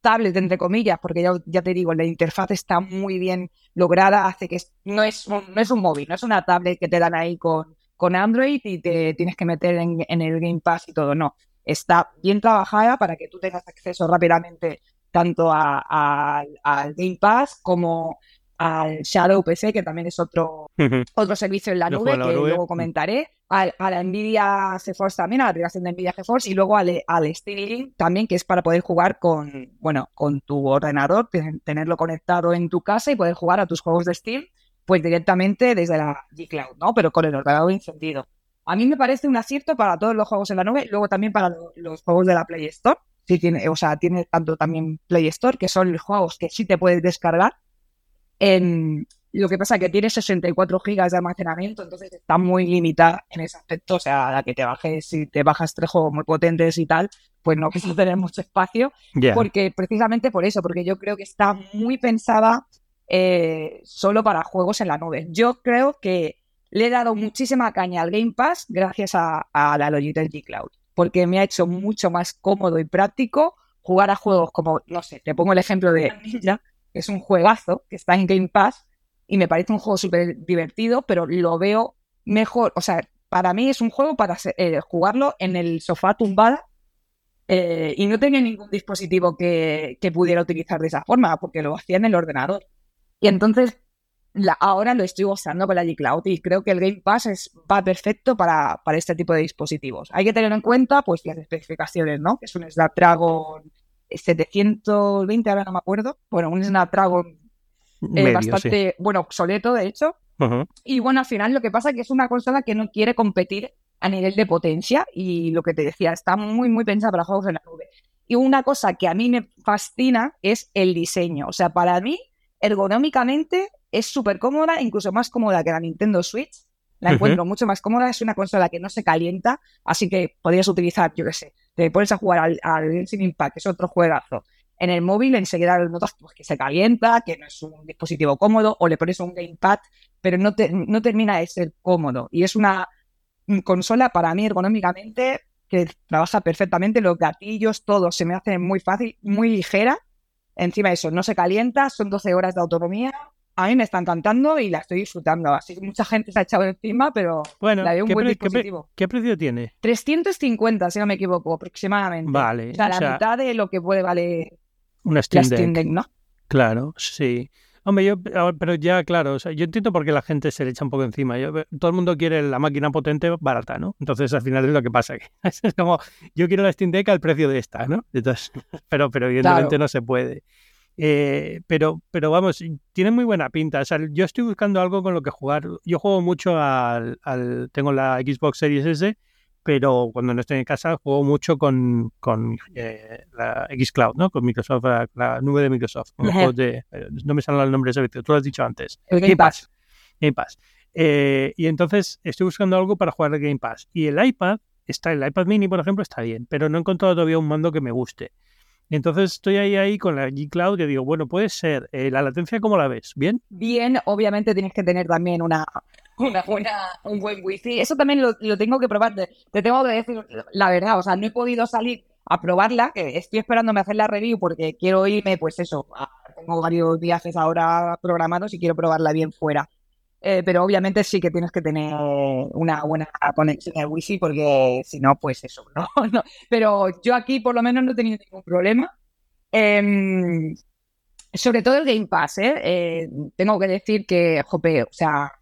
tablet, entre comillas, porque ya, ya te digo, la interfaz está muy bien lograda, hace que no es, un, no es un móvil, no es una tablet que te dan ahí con, con Android y te tienes que meter en, el Game Pass y todo, no. Está bien trabajada para que tú tengas acceso rápidamente tanto al Game Pass como al Shadow PC, que también es otro, otro servicio en la nube, que luego comentaré, a, la Nvidia GeForce también, a la aplicación de Nvidia GeForce, y luego al, al Steam también, que es para poder jugar con, bueno, con tu ordenador, tenerlo conectado en tu casa y poder jugar a tus juegos de Steam, pues directamente desde la G Cloud, ¿no? Pero con el ordenador encendido. A mí me parece un acierto para todos los juegos en la nube, luego también para los juegos de la Play Store. Sí, tiene, o sea, tiene tanto también Play Store, que son los juegos que sí te puedes descargar lo que pasa es que tiene 64 gigas de almacenamiento, entonces está muy limitada en ese aspecto. O sea, la que te bajes, si te bajas tres juegos muy potentes y tal, pues no vas a tener mucho espacio. Porque precisamente por eso, porque yo creo que está muy pensada eh, solo para juegos en la nube. Yo creo que le he dado muchísima caña al Game Pass gracias a, la Logitech G Cloud, porque me ha hecho mucho más cómodo y práctico jugar a juegos como, no sé, te pongo el ejemplo de Ninja, es un juegazo que está en Game Pass y me parece un juego súper divertido, pero lo veo mejor, o sea, para mí es un juego para eh, jugarlo en el sofá tumbada eh, y no tenía ningún dispositivo que, pudiera utilizar de esa forma, porque lo hacía en el ordenador. Y entonces ahora lo estoy usando con la G-Cloud y creo que el Game Pass es, va perfecto para, para, este tipo de dispositivos. Hay que tener en cuenta pues las especificaciones, ¿no? Que es un Snapdragon 720, ahora no me acuerdo. Bueno, un Snapdragon eh, bastante, bueno, obsoleto, de hecho. Y bueno, al final lo que pasa es que es una consola que no quiere competir a nivel de potencia y lo que te decía, está muy, muy pensada para juegos en la nube. Y una cosa que a mí me fascina es el diseño. O sea, para mí, ergonómicamente, es súper cómoda, incluso más cómoda que la Nintendo Switch. La encuentro mucho más cómoda, es una consola que no se calienta, así que podrías utilizar, yo qué sé, te pones a jugar al, al Genshin Impact, que es otro juegazo, en el móvil enseguida notas pues, que se calienta, que no es un dispositivo cómodo, o le pones un gamepad, pero no, no termina de ser cómodo. Y es una consola para mí ergonómicamente que trabaja perfectamente, los gatillos, todo se me hace muy fácil, muy ligera. Encima de eso, no se calienta, son 12 horas de autonomía. A mí me está encantando y la estoy disfrutando. Así que mucha gente se ha echado encima, pero bueno, la veo un ¿qué, buen dispositivo. qué precio tiene? 350, si no me equivoco, aproximadamente. Vale, O sea, o la sea, mitad de lo que puede valer Una Steam Steam Deck. Deck, ¿no? Claro, sí. Hombre, yo, pero ya, claro, o sea, yo entiendo por qué la gente se le echa un poco encima. Yo- todo el mundo quiere la máquina potente barata, ¿no? Entonces, al final es lo que pasa. que Es como, yo quiero la Steam Deck al precio de esta, ¿no? Entonces, pero, pero evidentemente Claro. no se puede. Eh, pero, pero vamos, tiene muy buena pinta. O sea, yo estoy buscando algo con lo que jugar. Yo juego mucho al, al- tengo la Xbox Series S, pero cuando no estoy en casa juego mucho con, con eh, la Xcloud, ¿no? Con Microsoft, la, la nube de Microsoft. los de, no me sale el nombre de servicio, tú lo has dicho antes. El Game Pass. Game Pass. Eh, y entonces estoy buscando algo para jugar al Game Pass. Y el iPad, está el iPad mini, por ejemplo, está bien, pero no he encontrado todavía un mando que me guste. Entonces estoy ahí, ahí con la G Cloud y digo, bueno, puede ser. Eh, ¿La latencia cómo la ves? ¿Bien? Bien, obviamente tienes que tener también una, una buena, un buen wifi. Eso también lo, lo tengo que probar. Te, te tengo que decir la verdad, o sea, no he podido salir a probarla, que estoy esperándome hacer la review porque quiero irme, pues eso, tengo varios viajes ahora programados y quiero probarla bien fuera. Eh, pero obviamente sí que tienes que tener una buena conexión al wifi porque si no, pues eso, ¿no? Pero yo aquí por lo menos no he tenido ningún problema. Em, sobre todo el Game Pass, ¿eh? Eh, tengo que decir que, jope, o sea,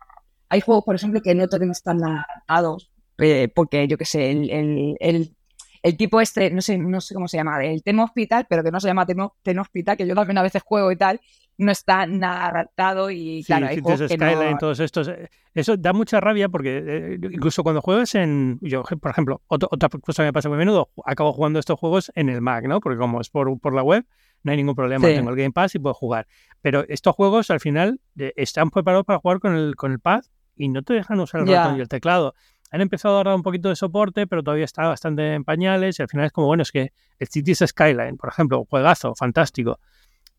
hay juegos, por ejemplo, que no tenemos tan adaptados, eh, porque yo qué sé, el, el tipo este, no sé, no sé cómo se llama, el tema hospital, pero que no se llama tema, tema hospital, que yo también a veces juego y tal, no está nada adaptado y Sí, claro, hay juegos que Skyline, no... todos estos. eh, Eso da mucha rabia porque eh, incluso cuando juegas en. Yo, por ejemplo, otro- otra cosa que me pasa muy a menudo, acabo jugando estos juegos en el Mac, ¿no? Porque como es por, por la web, no hay ningún problema. Sí. Tengo el Game Pass y puedo jugar. Pero estos juegos al final eh, están preparados para jugar con el, con el pad y no te dejan usar el ratón y el teclado. Han empezado a dar un poquito de soporte, pero todavía está bastante en pañales y al final es como, bueno, es que el Cities Skyline, por ejemplo, juegazo, fantástico.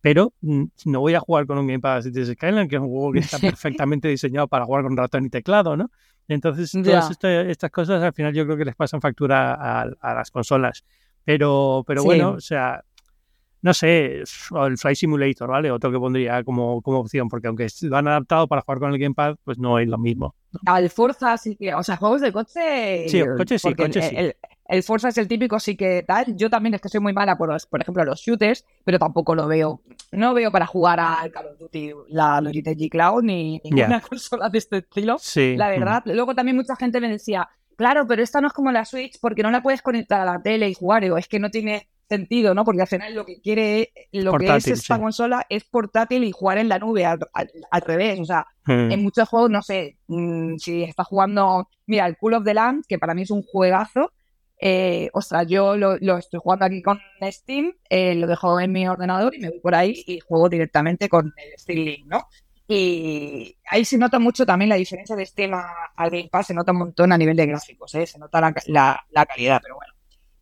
Pero mm, no voy a jugar con un Gamepad Cities Skyline, que es un juego que está perfectamente diseñado para jugar con ratón y teclado, ¿no? Entonces, todas este- estas cosas al final yo creo que les pasan factura a, a las consolas. Pero, pero Sí. bueno, o sea, no sé, el Fly Simulator, ¿vale? Otro que pondría como, como opción, porque aunque lo han adaptado para jugar con el Gamepad, pues no es lo mismo. Al Forza sí que, o sea, juegos de coche. Sí, coche sí, coche el, sí. El, el Forza es el típico, sí que tal. Yo también es que soy muy mala por, los, por ejemplo, los shooters, pero tampoco lo veo. No veo para jugar al Call of Duty, la Logitech Cloud, ni ninguna consola de este estilo. Sí. La mm. verdad. Luego también mucha gente me decía, claro, pero esta no es como la Switch porque no la puedes conectar a la tele y jugar. Digo, es que no tiene sentido, ¿no? Porque al final lo que quiere, lo que es esta sí. consola es portátil y jugar en la nube al, al- al revés. O sea, Mm. en muchos juegos, no sé, mm, si está jugando, mira, el Cool of the Land, que para mí es un juegazo, eh, ostras, yo lo, lo estoy jugando aquí con Steam, eh, lo dejo en mi ordenador y me voy por ahí y juego directamente con el Steam Link, ¿no? Y ahí se nota mucho también la diferencia de Steam a- al Game Pass, se nota un montón a nivel de gráficos, ¿eh? se nota la, la- la calidad, pero bueno.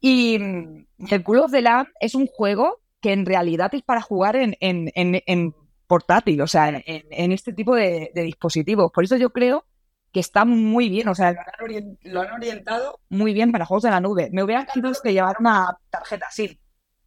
Y mm, el Cool of the Land es un juego que en realidad es para jugar en, en, en, en portátil, o sea, en, este tipo de, de dispositivos. Por eso yo creo que está muy bien, o sea, lo han, orien- lo han orientado muy bien para juegos de la nube. Me hubiera encantado que llevara una tarjeta SIM.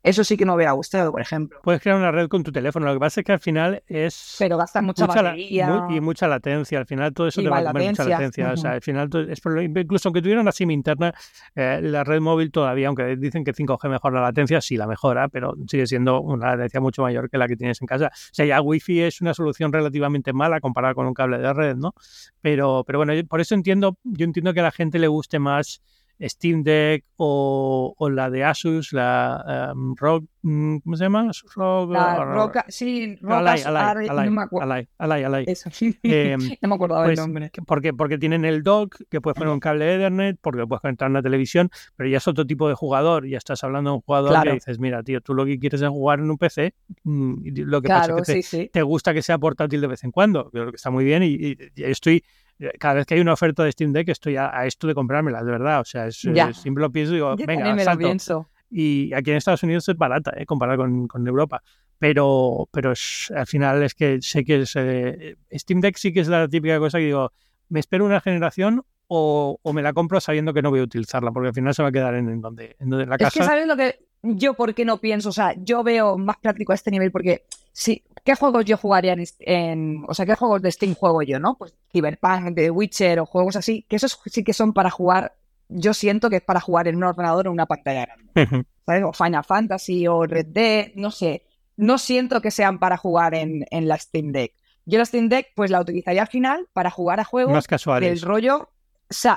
Eso sí que me hubiera gustado, por ejemplo. Puedes crear una red con tu teléfono. Lo que pasa es que al final es. Pero gasta mucha, la- batería. y mucha latencia. Al final todo eso te va a comer mucha latencia. O sea, al final, todo- es incluso aunque tuvieran una SIM interna, eh, la red móvil todavía, aunque dicen que 5G mejora la latencia, sí la mejora, pero sigue siendo una latencia mucho mayor que la que tienes en casa. O sea, ya Wi-Fi es una solución relativamente mala comparada con un cable de red, ¿no? Pero, pero bueno, por eso entiendo, yo entiendo que a la gente le guste más Steam Deck o, o la de Asus, la em, Rock, mm, ¿cómo se llama? Rock, La o- roca, sí, Alay, Alay, Alay, no me acuerdo. Alay, Alay. Eso. Eh, no me acordaba Pues, el nombre. que- porque, porque tienen el dock, que puedes poner un cable Ethernet, porque lo puedes conectar a una televisión, pero ya es otro tipo de jugador. Ya estás hablando de un jugador Claro. que dices, mira, tío, tú lo que quieres es jugar en un PC. mm, lo que pasa Claro, es que te, sí, sí. te gusta que sea portátil de vez en cuando. Que está muy bien y, y- y estoy. Eh, Cada vez que hay una oferta de Steam Deck estoy a, a esto de comprármela, de verdad. O sea, es, Ya. eh, siempre lo pienso y digo, Yo venga, me lo pienso. Y aquí en Estados Unidos es barata, ¿eh? comparada con, con Europa. Pero, pero es- al final es que sé que es, eh, Steam Deck sí que es la típica cosa que digo, me espero una generación o, me la compro sabiendo que no voy a utilizarla, porque al final se va a quedar en, donde, en, la casa. Es que sabes lo que yo por qué no pienso, o sea, yo veo más práctico a este nivel porque sí, ¿qué juegos yo jugaría en, o sea, qué juegos de Steam juego yo, no? Pues Cyberpunk, The Witcher o juegos así, que esos sí que son para jugar, yo siento que es para jugar en un ordenador o en una pantalla grande. ¿Sabes? O Final Fantasy o Red Dead, no sé. No siento que sean para jugar en, en la Steam Deck. Yo la Steam Deck pues la utilizaría al final para jugar a juegos más casuales. del rollo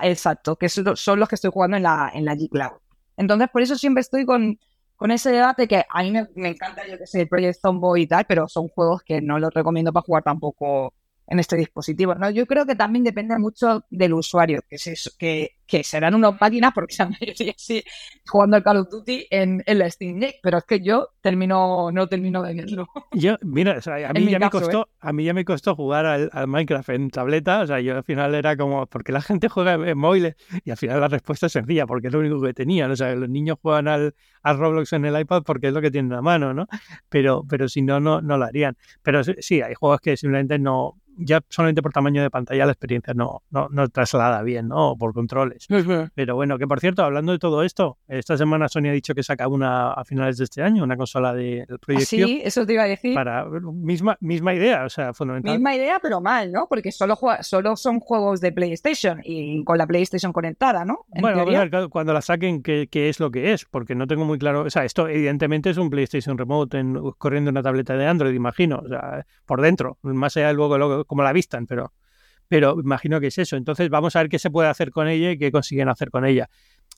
exacto, que son los que estoy jugando en la, en la G Cloud. Entonces, por eso siempre estoy con, con ese debate que a mí me, encanta, yo que sé, el Project Zomboid y tal, pero son juegos que no los recomiendo para jugar tampoco en este dispositivo. ¿no? Yo creo que también depende mucho del usuario, que, es que, que serán unas máquinas, porque la mayoría sí jugando al Call of Duty en, en la Steam Deck, pero es que yo termino, no termino de verlo. Yo, mira, a, mí ya me costó, ¿eh? a mí ya me costó jugar al, Minecraft en tableta, o sea, yo al final era como, porque la gente juega en móviles, y al final la respuesta es sencilla, porque es lo único que tenían, o sea, los niños juegan al, al Roblox en el iPad porque es lo que tienen a mano, ¿no? Pero, pero si no, no, no lo harían. Pero sí, hay juegos que simplemente no, ya solamente por tamaño de pantalla la experiencia no, no, no traslada bien, ¿no? Por controles. Pero bueno, que por cierto, hablando de todo esto, esta semana Sony ha dicho que saca una a finales de este año, una consola de proyecto. Sí, eso te iba a decir. Para misma, misma idea, o sea, fundamental. Misma idea, pero mal, ¿no? Porque solo, solo son juegos de PlayStation y con la PlayStation conectada, ¿no? bueno, cuando la saquen, ¿qué, ¿qué, es lo que es? Porque no tengo muy claro. O sea, esto evidentemente es un PlayStation Remote en, corriendo una tableta de Android, imagino. O sea, por dentro, más allá de luego, luego como la vistan, pero, pero imagino que es eso. Entonces vamos a ver qué se puede hacer con ella y qué consiguen hacer con ella.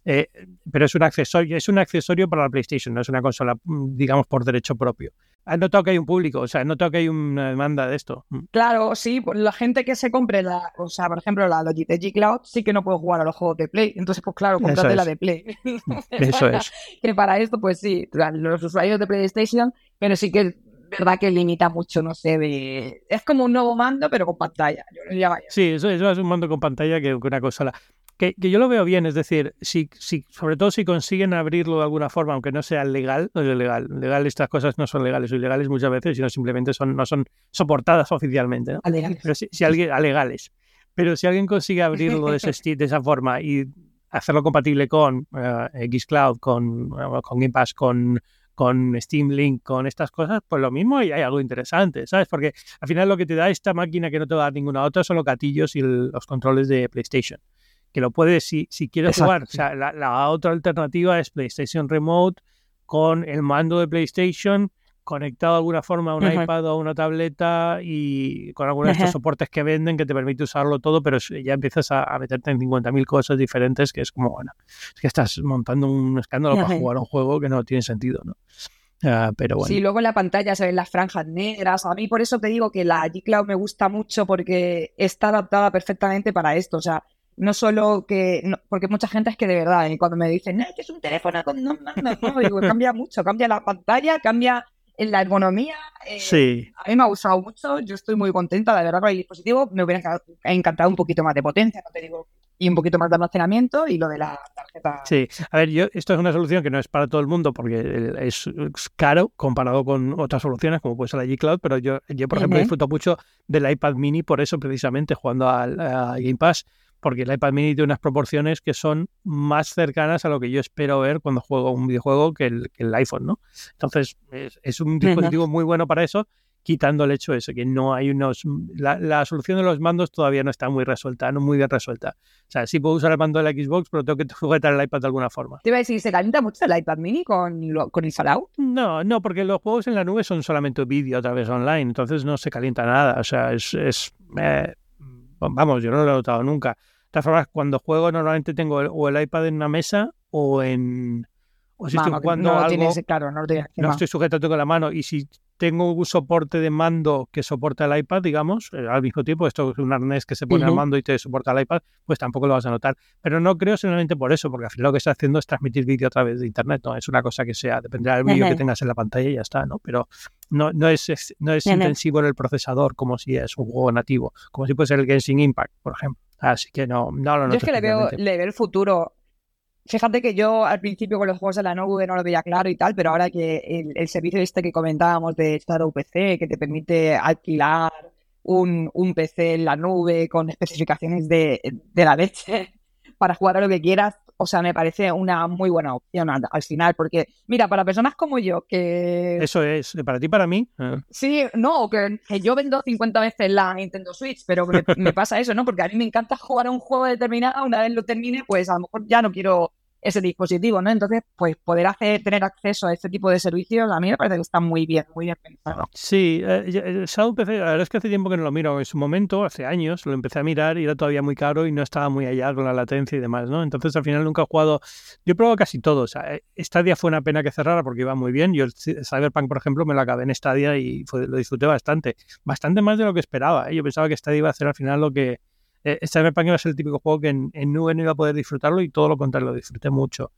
Eh, pero es un accesorio, es un accesorio para la PlayStation, no es una consola, mm, digamos, por derecho propio. ¿Has notado que hay un público? O sea, ¿has notado que hay una demanda de esto? Mm. Claro, sí. La gente que se compre la, o sea, por ejemplo, la Logitech G Cloud, sí que no puede jugar a los juegos de Play. Entonces, pues claro, cómprate la de Play. Eso es. que para esto, pues sí, los usuarios de PlayStation, pero sí que verdad que limita mucho, no sé, de... es como un nuevo mando, pero con pantalla. Sí, eso, es un mando con pantalla que, una consola. Que, que, yo lo veo bien, es decir, si, si, sobre todo si consiguen abrirlo de alguna forma, aunque no sea legal, no es legal. Legal estas cosas no son legales o ilegales muchas veces, sino simplemente son, no son soportadas oficialmente. ¿no? Pero si, alguien, alegales. Pero si alguien consigue abrirlo de, ese, de esa forma y hacerlo compatible con uh, Xcloud, con, uh, con Game Pass, con con Steam Link, con estas cosas, pues lo mismo y hay algo interesante, ¿sabes? Porque al final lo que te da esta máquina que no te va a dar ninguna otra son los gatillos y los controles de PlayStation. Que lo puedes, si, si quieres jugar, o sea, la, otra alternativa es PlayStation Remote con el mando de PlayStation conectado de alguna forma a un iPad o a una tableta y con algunos de estos soportes que venden que te permite usarlo todo, pero ya empiezas a, meterte en 50.000 cosas diferentes que es como, bueno, es que estás montando un escándalo para jugar un juego que no tiene sentido, ¿no? Ah, pero bueno. Sí, luego en la pantalla se ven las franjas negras. A mí por eso te digo que la G-Cloud me gusta mucho porque está adaptada perfectamente para esto. O sea, no solo que, porque mucha gente es que de verdad, ¿eh? cuando me dicen, no, que es un teléfono con no, no, digo, cambia mucho, cambia la pantalla, cambia en la ergonomía. Eh, sí. A mí me ha gustado mucho, yo estoy muy contenta, de verdad, con el dispositivo. Me hubiera encantado un poquito más de potencia, no te digo, y un poquito más de almacenamiento y lo de la tarjeta. Sí, a ver, yo esto es una solución que no es para todo el mundo porque es, caro comparado con otras soluciones como puede ser la G Cloud, pero yo, yo por ejemplo, disfruto mucho del iPad mini por eso precisamente jugando al Game Pass porque el iPad mini tiene unas proporciones que son más cercanas a lo que yo espero ver cuando juego un videojuego que el, el iPhone, ¿no? Entonces, es, un dispositivo muy bueno para eso, quitando el hecho de eso, que no hay unos... La, solución de los mandos todavía no está muy resuelta, no muy bien resuelta. O sea, sí puedo usar el mando de la Xbox, pero tengo que sujetar el iPad de alguna forma. Te iba a decir, ¿se calienta mucho el iPad mini con, con el Fallout? No, no, porque los juegos en la nube son solamente vídeo a través online, entonces no se calienta nada. O sea, es... es eh, vamos, yo no lo he notado nunca. De todas formas, cuando juego normalmente tengo o el iPad en una mesa o en... O si estoy jugando algo, claro, no, no estoy sujeto con la mano y si tengo un soporte de mando que soporta el iPad, digamos, eh, al mismo tiempo, esto es un arnés que se pone al mando y te soporta el iPad, pues tampoco lo vas a notar. Pero no creo solamente por eso, porque al final lo que está haciendo es transmitir vídeo a través de Internet, ¿no? Es una cosa que sea, dependerá del vídeo que tengas en la pantalla y ya está, ¿no? Pero no, no es, no es intensivo en el procesador como si es un juego nativo, como si puede ser el Genshin Impact, por ejemplo. Así que no, no lo noto. Yo es que le veo, le veo el futuro. Fíjate que yo al principio con los juegos de la nube no lo veía claro y tal, pero ahora que el, servicio este que comentábamos de Shadow PC, que te permite alquilar un, un PC en la nube con especificaciones de, de la leche para jugar a lo que quieras, o sea, me parece una muy buena opción al, final, porque, mira, para personas como yo, que... Eso es, para ti, para mí. Eh. Sí, no, que, yo vendo 50 veces la Nintendo Switch, pero me, me, pasa eso, ¿no? Porque a mí me encanta jugar a un juego determinado, una vez lo termine, pues a lo mejor ya no quiero ese dispositivo, ¿no? Entonces, pues poder hacer, tener acceso a este tipo de servicios, a mí me parece que está muy bien, muy bien pensado. Sí, eh, eh Shadow PC, la verdad es que hace tiempo que no lo miro. En su momento, hace años, lo empecé a mirar y era todavía muy caro y no estaba muy allá con la latencia y demás, ¿no? Entonces, al final nunca he jugado. Yo he probado casi todo. O sea, eh, Stadia fue una pena que cerrara porque iba muy bien. Yo Cyberpunk, por ejemplo, me lo acabé en Stadia y lo disfruté bastante. Bastante más de lo que esperaba. ¿eh? Yo pensaba que Stadia iba a hacer al final lo que. Eh, Cyberpunk iba a ser el típico juego que en, en nube no iba a poder disfrutarlo y todo lo contrario, lo disfruté mucho.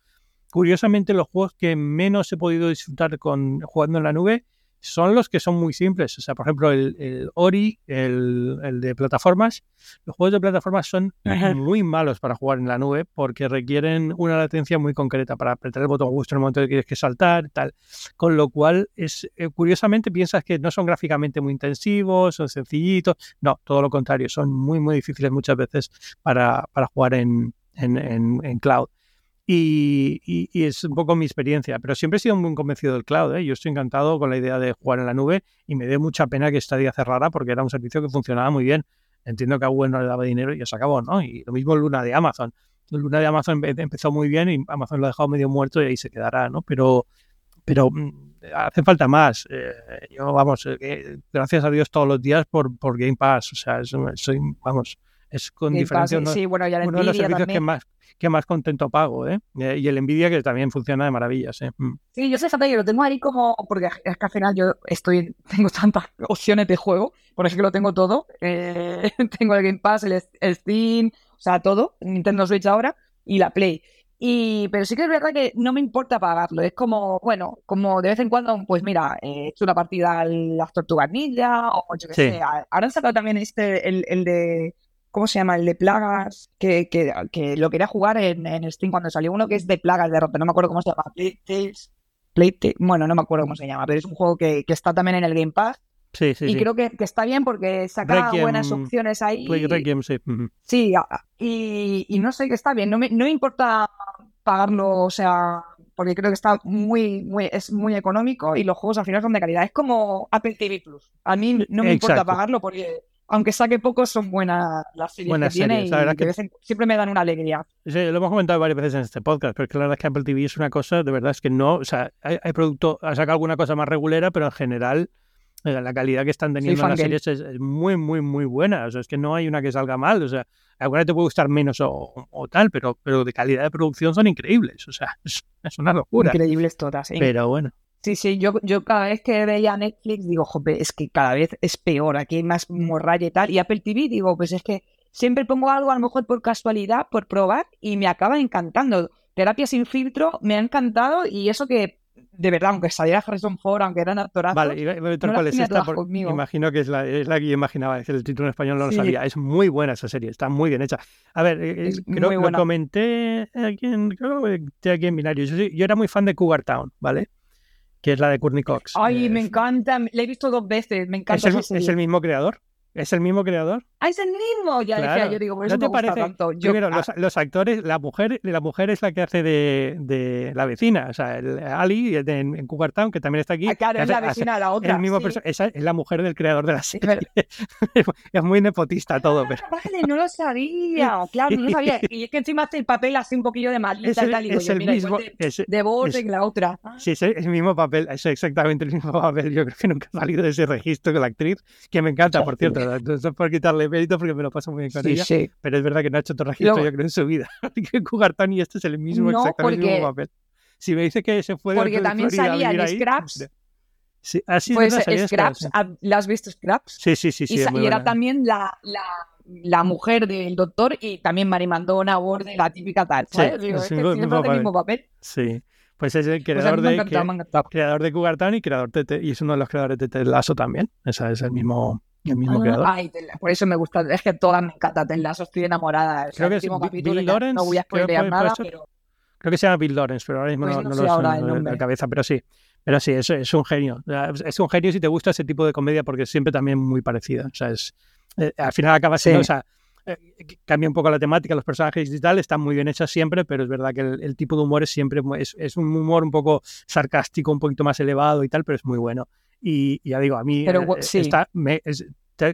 Curiosamente, los juegos que menos he podido disfrutar con jugando en la nube son los que son muy simples. O sea, por ejemplo, el, Ori, el, de plataformas. Los juegos de plataformas son muy malos para jugar en la nube porque requieren una latencia muy concreta para apretar el botón justo en el momento que quieres que saltar, tal. Con lo cual, es eh, curiosamente piensas que no son gráficamente muy intensivos, son sencillitos. No, todo lo contrario, son muy, muy difíciles muchas veces para, para jugar en, en, en cloud. Y, es un poco mi experiencia, pero siempre he sido muy convencido del cloud. ¿eh? Yo estoy encantado con la idea de jugar en la nube y me dio mucha pena que esta día cerrara porque era un servicio que funcionaba muy bien. Entiendo que a Google no le daba dinero y ya se acabó, ¿no? Y lo mismo Luna de Amazon. Luna de Amazon empezó muy bien y Amazon lo ha dejado medio muerto y ahí se quedará, ¿no? Pero, pero mm, hace falta más. Eh, yo, vamos, eh, gracias a Dios todos los días por, por Game Pass. O sea, soy, vamos, es con diferencia uno, uno de los servicios que más, que más contento pago, ¿eh? ¿eh? Y el Nvidia que también funciona de maravillas, ¿eh? Mm. Sí, yo sé, que yo lo tengo ahí como, porque es que al final yo estoy, tengo tantas opciones de juego, por eso que lo tengo todo. Eh, tengo el Game Pass, el, Steam, o sea, todo, Nintendo Switch ahora y la Play. Y, pero sí que es verdad que no me importa pagarlo. Es como, bueno, como de vez en cuando, pues mira, he hecho una partida a las tortugas ninja, o yo qué sé. Ahora han sacado también este, el, el de ¿cómo se llama? El de plagas, que, que, que lo quería jugar en, en, Steam cuando salió uno que es de plagas de pero no me acuerdo cómo se llama. Playtales. bueno, no me acuerdo cómo se llama, pero es un juego que, que está también en el Game Pass. Sí, sí, y creo que, que, está bien porque saca buenas opciones ahí. sí. Sí, y, y, no sé, que está bien. No me, no me importa pagarlo, o sea, porque creo que está muy, muy, es muy económico y los juegos al final son de calidad. Es como Apple TV Plus. A mí no me importa pagarlo porque aunque saque poco, son buenas las series que tiene y que... siempre me dan una alegría. Sí, lo hemos comentado varias veces en este podcast, pero es que la verdad es que Apple TV es una cosa, de verdad es que no, o sea, hay, producto, ha sacado alguna cosa más regulera, pero en general eh, la calidad que están teniendo las series es, muy, muy, muy buena. O sea, es que no hay una que salga mal. O sea, alguna te puede gustar menos o, tal, pero, pero de calidad de producción son increíbles. O sea, es, es una locura. Increíbles todas. ¿eh? Pero bueno. Sí, sí, yo, yo cada vez que veía Netflix digo, joder, es que cada vez es peor, aquí hay más morralla y tal. Y Apple TV digo, pues es que siempre pongo algo a lo mejor por casualidad, por probar, y me acaba encantando. Terapia sin filtro me ha encantado y eso que, de verdad, aunque saliera Harrison Ford, aunque eran actorazos... Vale, y cuál es esta, imagino que es la, es la, que yo imaginaba, es el título en español no lo sabía. Es muy buena esa serie, está muy bien hecha. A ver, eh, eh, creo que lo comenté aquí en, creo aquí en Binario. Yo, yo era muy fan de Cougar Town, ¿vale? Que es la de Courtney Cox. Ay, me encanta, la he visto dos veces, me encanta. ¿Es el, ¿Es el mismo creador? ¿Es el mismo creador? Ah, es el mismo. Ya decía, yo digo, por eso ¿No te me parece? tanto. Primero, los, los, actores, la mujer, la mujer es la que hace de, de la vecina, o sea, el, Ali en, en Cougar Town, que también está aquí. Ah, claro, es la vecina, la otra. El mismo sí. Esa es la mujer del creador de la serie. es muy nepotista todo, ah, pero. Vale, no lo sabía. Claro, no lo sabía. Y es que encima hace el papel así un poquillo de el, y tal. es el mismo. De, Borden, en la otra. Sí, es el mismo papel, es exactamente el mismo papel. Yo creo que nunca ha salido de ese registro con la actriz, que me encanta, por cierto. Entonces, porque darle mérito porque me lo paso muy bien con ella. Pero es verdad que no ha hecho otro registro, yo creo, en su vida. que Cougartón y este es el mismo, exactamente el mismo papel. Si me dice que se fue Porque también salía en Scraps. Sí, así pues Scraps, Scraps ¿la has visto Scraps? Sí, sí, sí. sí y, y era también la, la, la, mujer del doctor y también Mari Mandona, Borde, la típica tal. ¿sabes? Sí, Digo, es que siempre hace el mismo papel. Sí. Pues es el pues creador, pues de, que, creador de Cougar y creador de, y es uno de los creadores de Ted Lasso también. Esa es el mismo, el mismo creador. Ay, por eso me gusta. Es que todas me encantan. Ted Lasso, estoy enamorada. Creo que es Bill Lawrence. No voy a spoilear nada, pero... Creo que se llama Bill Lawrence, pero ahora mismo pues no, no, lo sé en la cabeza, pero sí. Pero sí, es, es un genio. Es un genio si te gusta ese tipo de comedia porque es siempre también muy parecida. O sea, es, eh, al final acaba siendo, o sea, eh, cambia un poco la temática, los personajes y tal, están muy bien hechos siempre, pero es verdad que el, tipo de humor es siempre, es, es, un humor un poco sarcástico, un poquito más elevado y tal, pero es muy bueno. Y, ya digo, a mí pero, sí. está, me,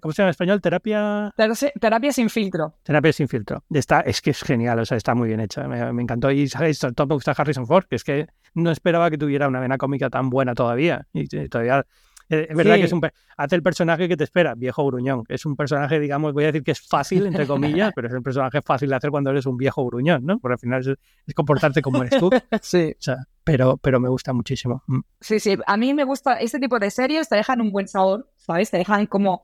¿Cómo se llama en español? Terapia. Terapia sin filtro. Terapia sin filtro. Está, es que es genial, o sea, está muy bien hecha. Me, encantó. Y ¿sabes? todo me gusta Harrison Ford, que es que no esperaba que tuviera una vena cómica tan buena todavía. Y todavía eh, es verdad que es un, hace el personaje que te espera, viejo gruñón. Es un personaje, digamos, voy a decir que es fácil, entre comillas, pero es un personaje fácil de hacer cuando eres un viejo gruñón, ¿no? Porque al final es, comportarte como eres tú. sí. O sea, pero, pero me gusta muchísimo. Mm. Sí, sí. A mí me gusta este tipo de series, te dejan un buen sabor, ¿sabes? Te dejan como...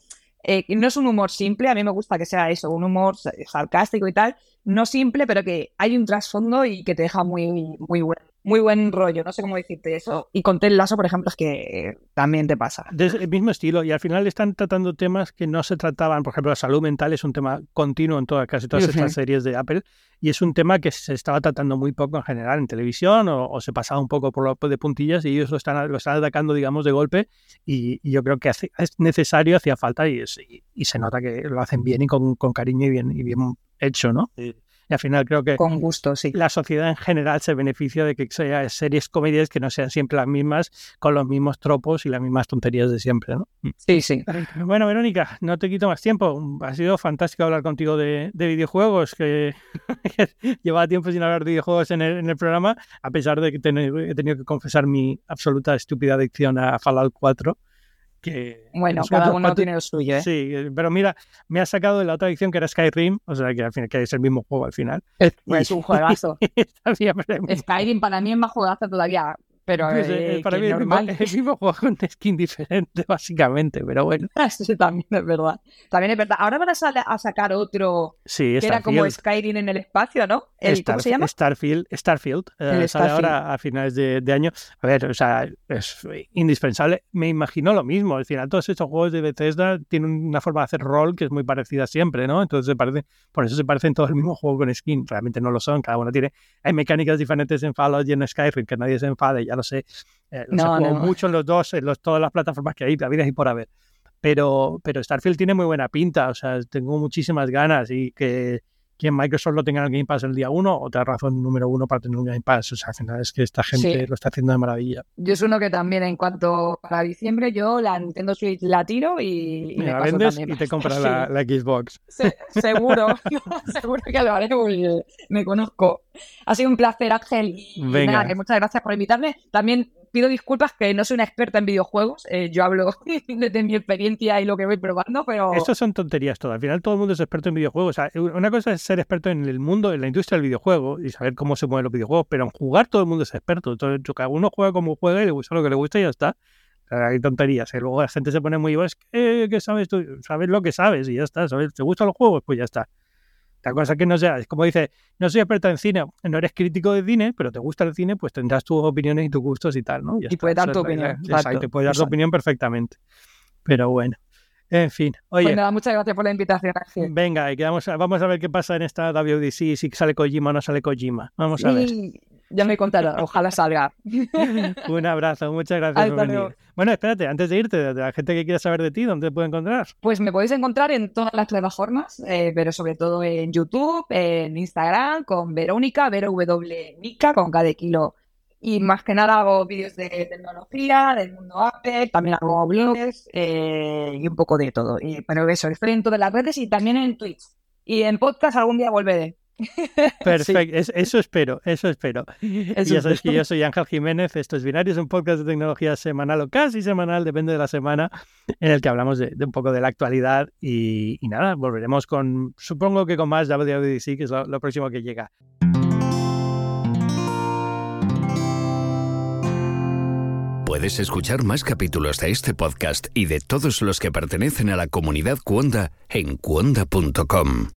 Eh, no es un humor simple, a mí me gusta que sea eso, un humor sarcástico y tal, no simple, pero que hay un trasfondo y que te deja muy, muy bueno muy buen rollo, no sé cómo decirte eso. Y con Tel Lasso, por ejemplo, es que también te pasa. el mismo estilo, y al final están tratando temas que no se trataban, por ejemplo, la salud mental es un tema continuo en todas, casi todas estas series de Apple, y es un tema que se estaba tratando muy poco en general en televisión, o, se pasaba un poco por lo de puntillas, y ellos lo están, lo están atacando, digamos, de golpe, y, yo creo que es necesario, hacía falta, y, y, se nota que lo hacen bien y con, con cariño y bien, y bien hecho, ¿no? Y al final creo que Con gusto, sí. la sociedad en general se beneficia de que sea series comedias que no sean siempre las mismas, con los mismos tropos y las mismas tonterías de siempre, ¿no? Mm. Sí, sí. Bueno, Verónica, no te quito más tiempo. Ha sido fantástico hablar contigo de, videojuegos, que, llevaba tiempo sin hablar de videojuegos en el, en el programa, a pesar de que he tenido que confesar mi absoluta estúpida adicción a Fallout 4 bueno, cada uno tiene lo suyo, ¿eh? Sí, pero mira, me ha sacado de la otra edición que era Skyrim, o sea que al final que es el mismo juego al final. Es, un juegazo. Skyrim para mí es más juegazo todavía. Pero pues, eh, para mí normal. Es el mismo juego con skin diferente, básicamente, pero bueno. Eso también es verdad. También es verdad. Ahora van a, sacar otro sí, que era como Skyrim en el espacio, ¿no? ¿Cómo se llama? Starfield. Starfield. Eh, sale ahora a finales de, año. A ver, o sea, es indispensable. Me imagino lo mismo. Al final, todos estos juegos de Bethesda tienen una forma de hacer rol que es muy parecida siempre, ¿no? Entonces, se parece, por eso se parecen todos el mismo juego con skin. Realmente no lo son. Cada uno tiene. Hay mecánicas diferentes en Fallout y en Skyrim que nadie se enfade. Ya no sé, eh, no, mucho en los dos, en los, todas las plataformas que hay, la vida y por haber. Pero, pero Starfield tiene muy buena pinta, o sea, tengo muchísimas ganas y que, que Microsoft lo tenga en el Game Pass el día uno, otra razón número uno para tener un Game Pass. O sea, al final es que esta gente lo está haciendo de maravilla. Yo es uno que también, en cuanto a diciembre, yo la Nintendo Switch la tiro y, me la vendes y te compras la, Xbox. seguro, seguro que lo haré porque me conozco. Ha sido un placer, Ángel. Y nada, que muchas gracias por invitarme. También pido disculpas que no soy una experta en videojuegos. Eh, yo hablo desde mi experiencia y lo que voy probando, pero. Estas son tonterías todas. Al final todo el mundo es experto en videojuegos. una cosa es ser experto en el mundo, en la industria del videojuego y saber cómo se mueven los videojuegos, pero en jugar todo el mundo es experto. Entonces, cada uno juega como juega y le gusta lo que le gusta y ya está. hay tonterías. Y luego la gente se pone muy. Es que, ¿qué sabes tú? Sabes lo que sabes y ya está. ¿Sabes? ¿Te gustan los juegos? Pues ya está. La cosa que no sea, es como dice, no soy experta en cine, no eres crítico de cine, pero te gusta el cine, pues tendrás tus opiniones y tus gustos y tal, ¿no? y puedes dar tu opinión. Exacto, puedes dar tu opinión perfectamente. Pero bueno. En fin, oye. Pues nada, muchas gracias por la invitación. Venga, y quedamos, vamos a ver qué pasa en esta WDC, si sale Kojima o no sale Kojima. Vamos a ver. Ya me contará, ojalá salga. Un abrazo, muchas gracias por venir. Bueno, espérate, antes de irte, de la gente que quiera saber de ti, ¿dónde te puede encontrar? Pues me podéis encontrar en todas las plataformas, eh, pero sobre todo en YouTube, en Instagram, con Verónica, Vero W Mica, con cada kilo. Y más que nada hago vídeos de tecnología, del mundo Apple, también hago blogs eh, y un poco de todo. Y, pero eso, estoy en todas las redes y también en Twitch. Y en podcast algún día volveré. Perfecto, eso espero, eso espero. ya sabes que yo soy Ángel Jiménez, esto es Binario, es un podcast de tecnología semanal o casi semanal, depende de la semana, en el que hablamos de, un poco de la actualidad y, nada, volveremos con, supongo que con más WWDC, que es lo próximo que llega. Puedes escuchar más capítulos de este podcast y de todos los que pertenecen a la comunidad Cuonda en cuonda.com.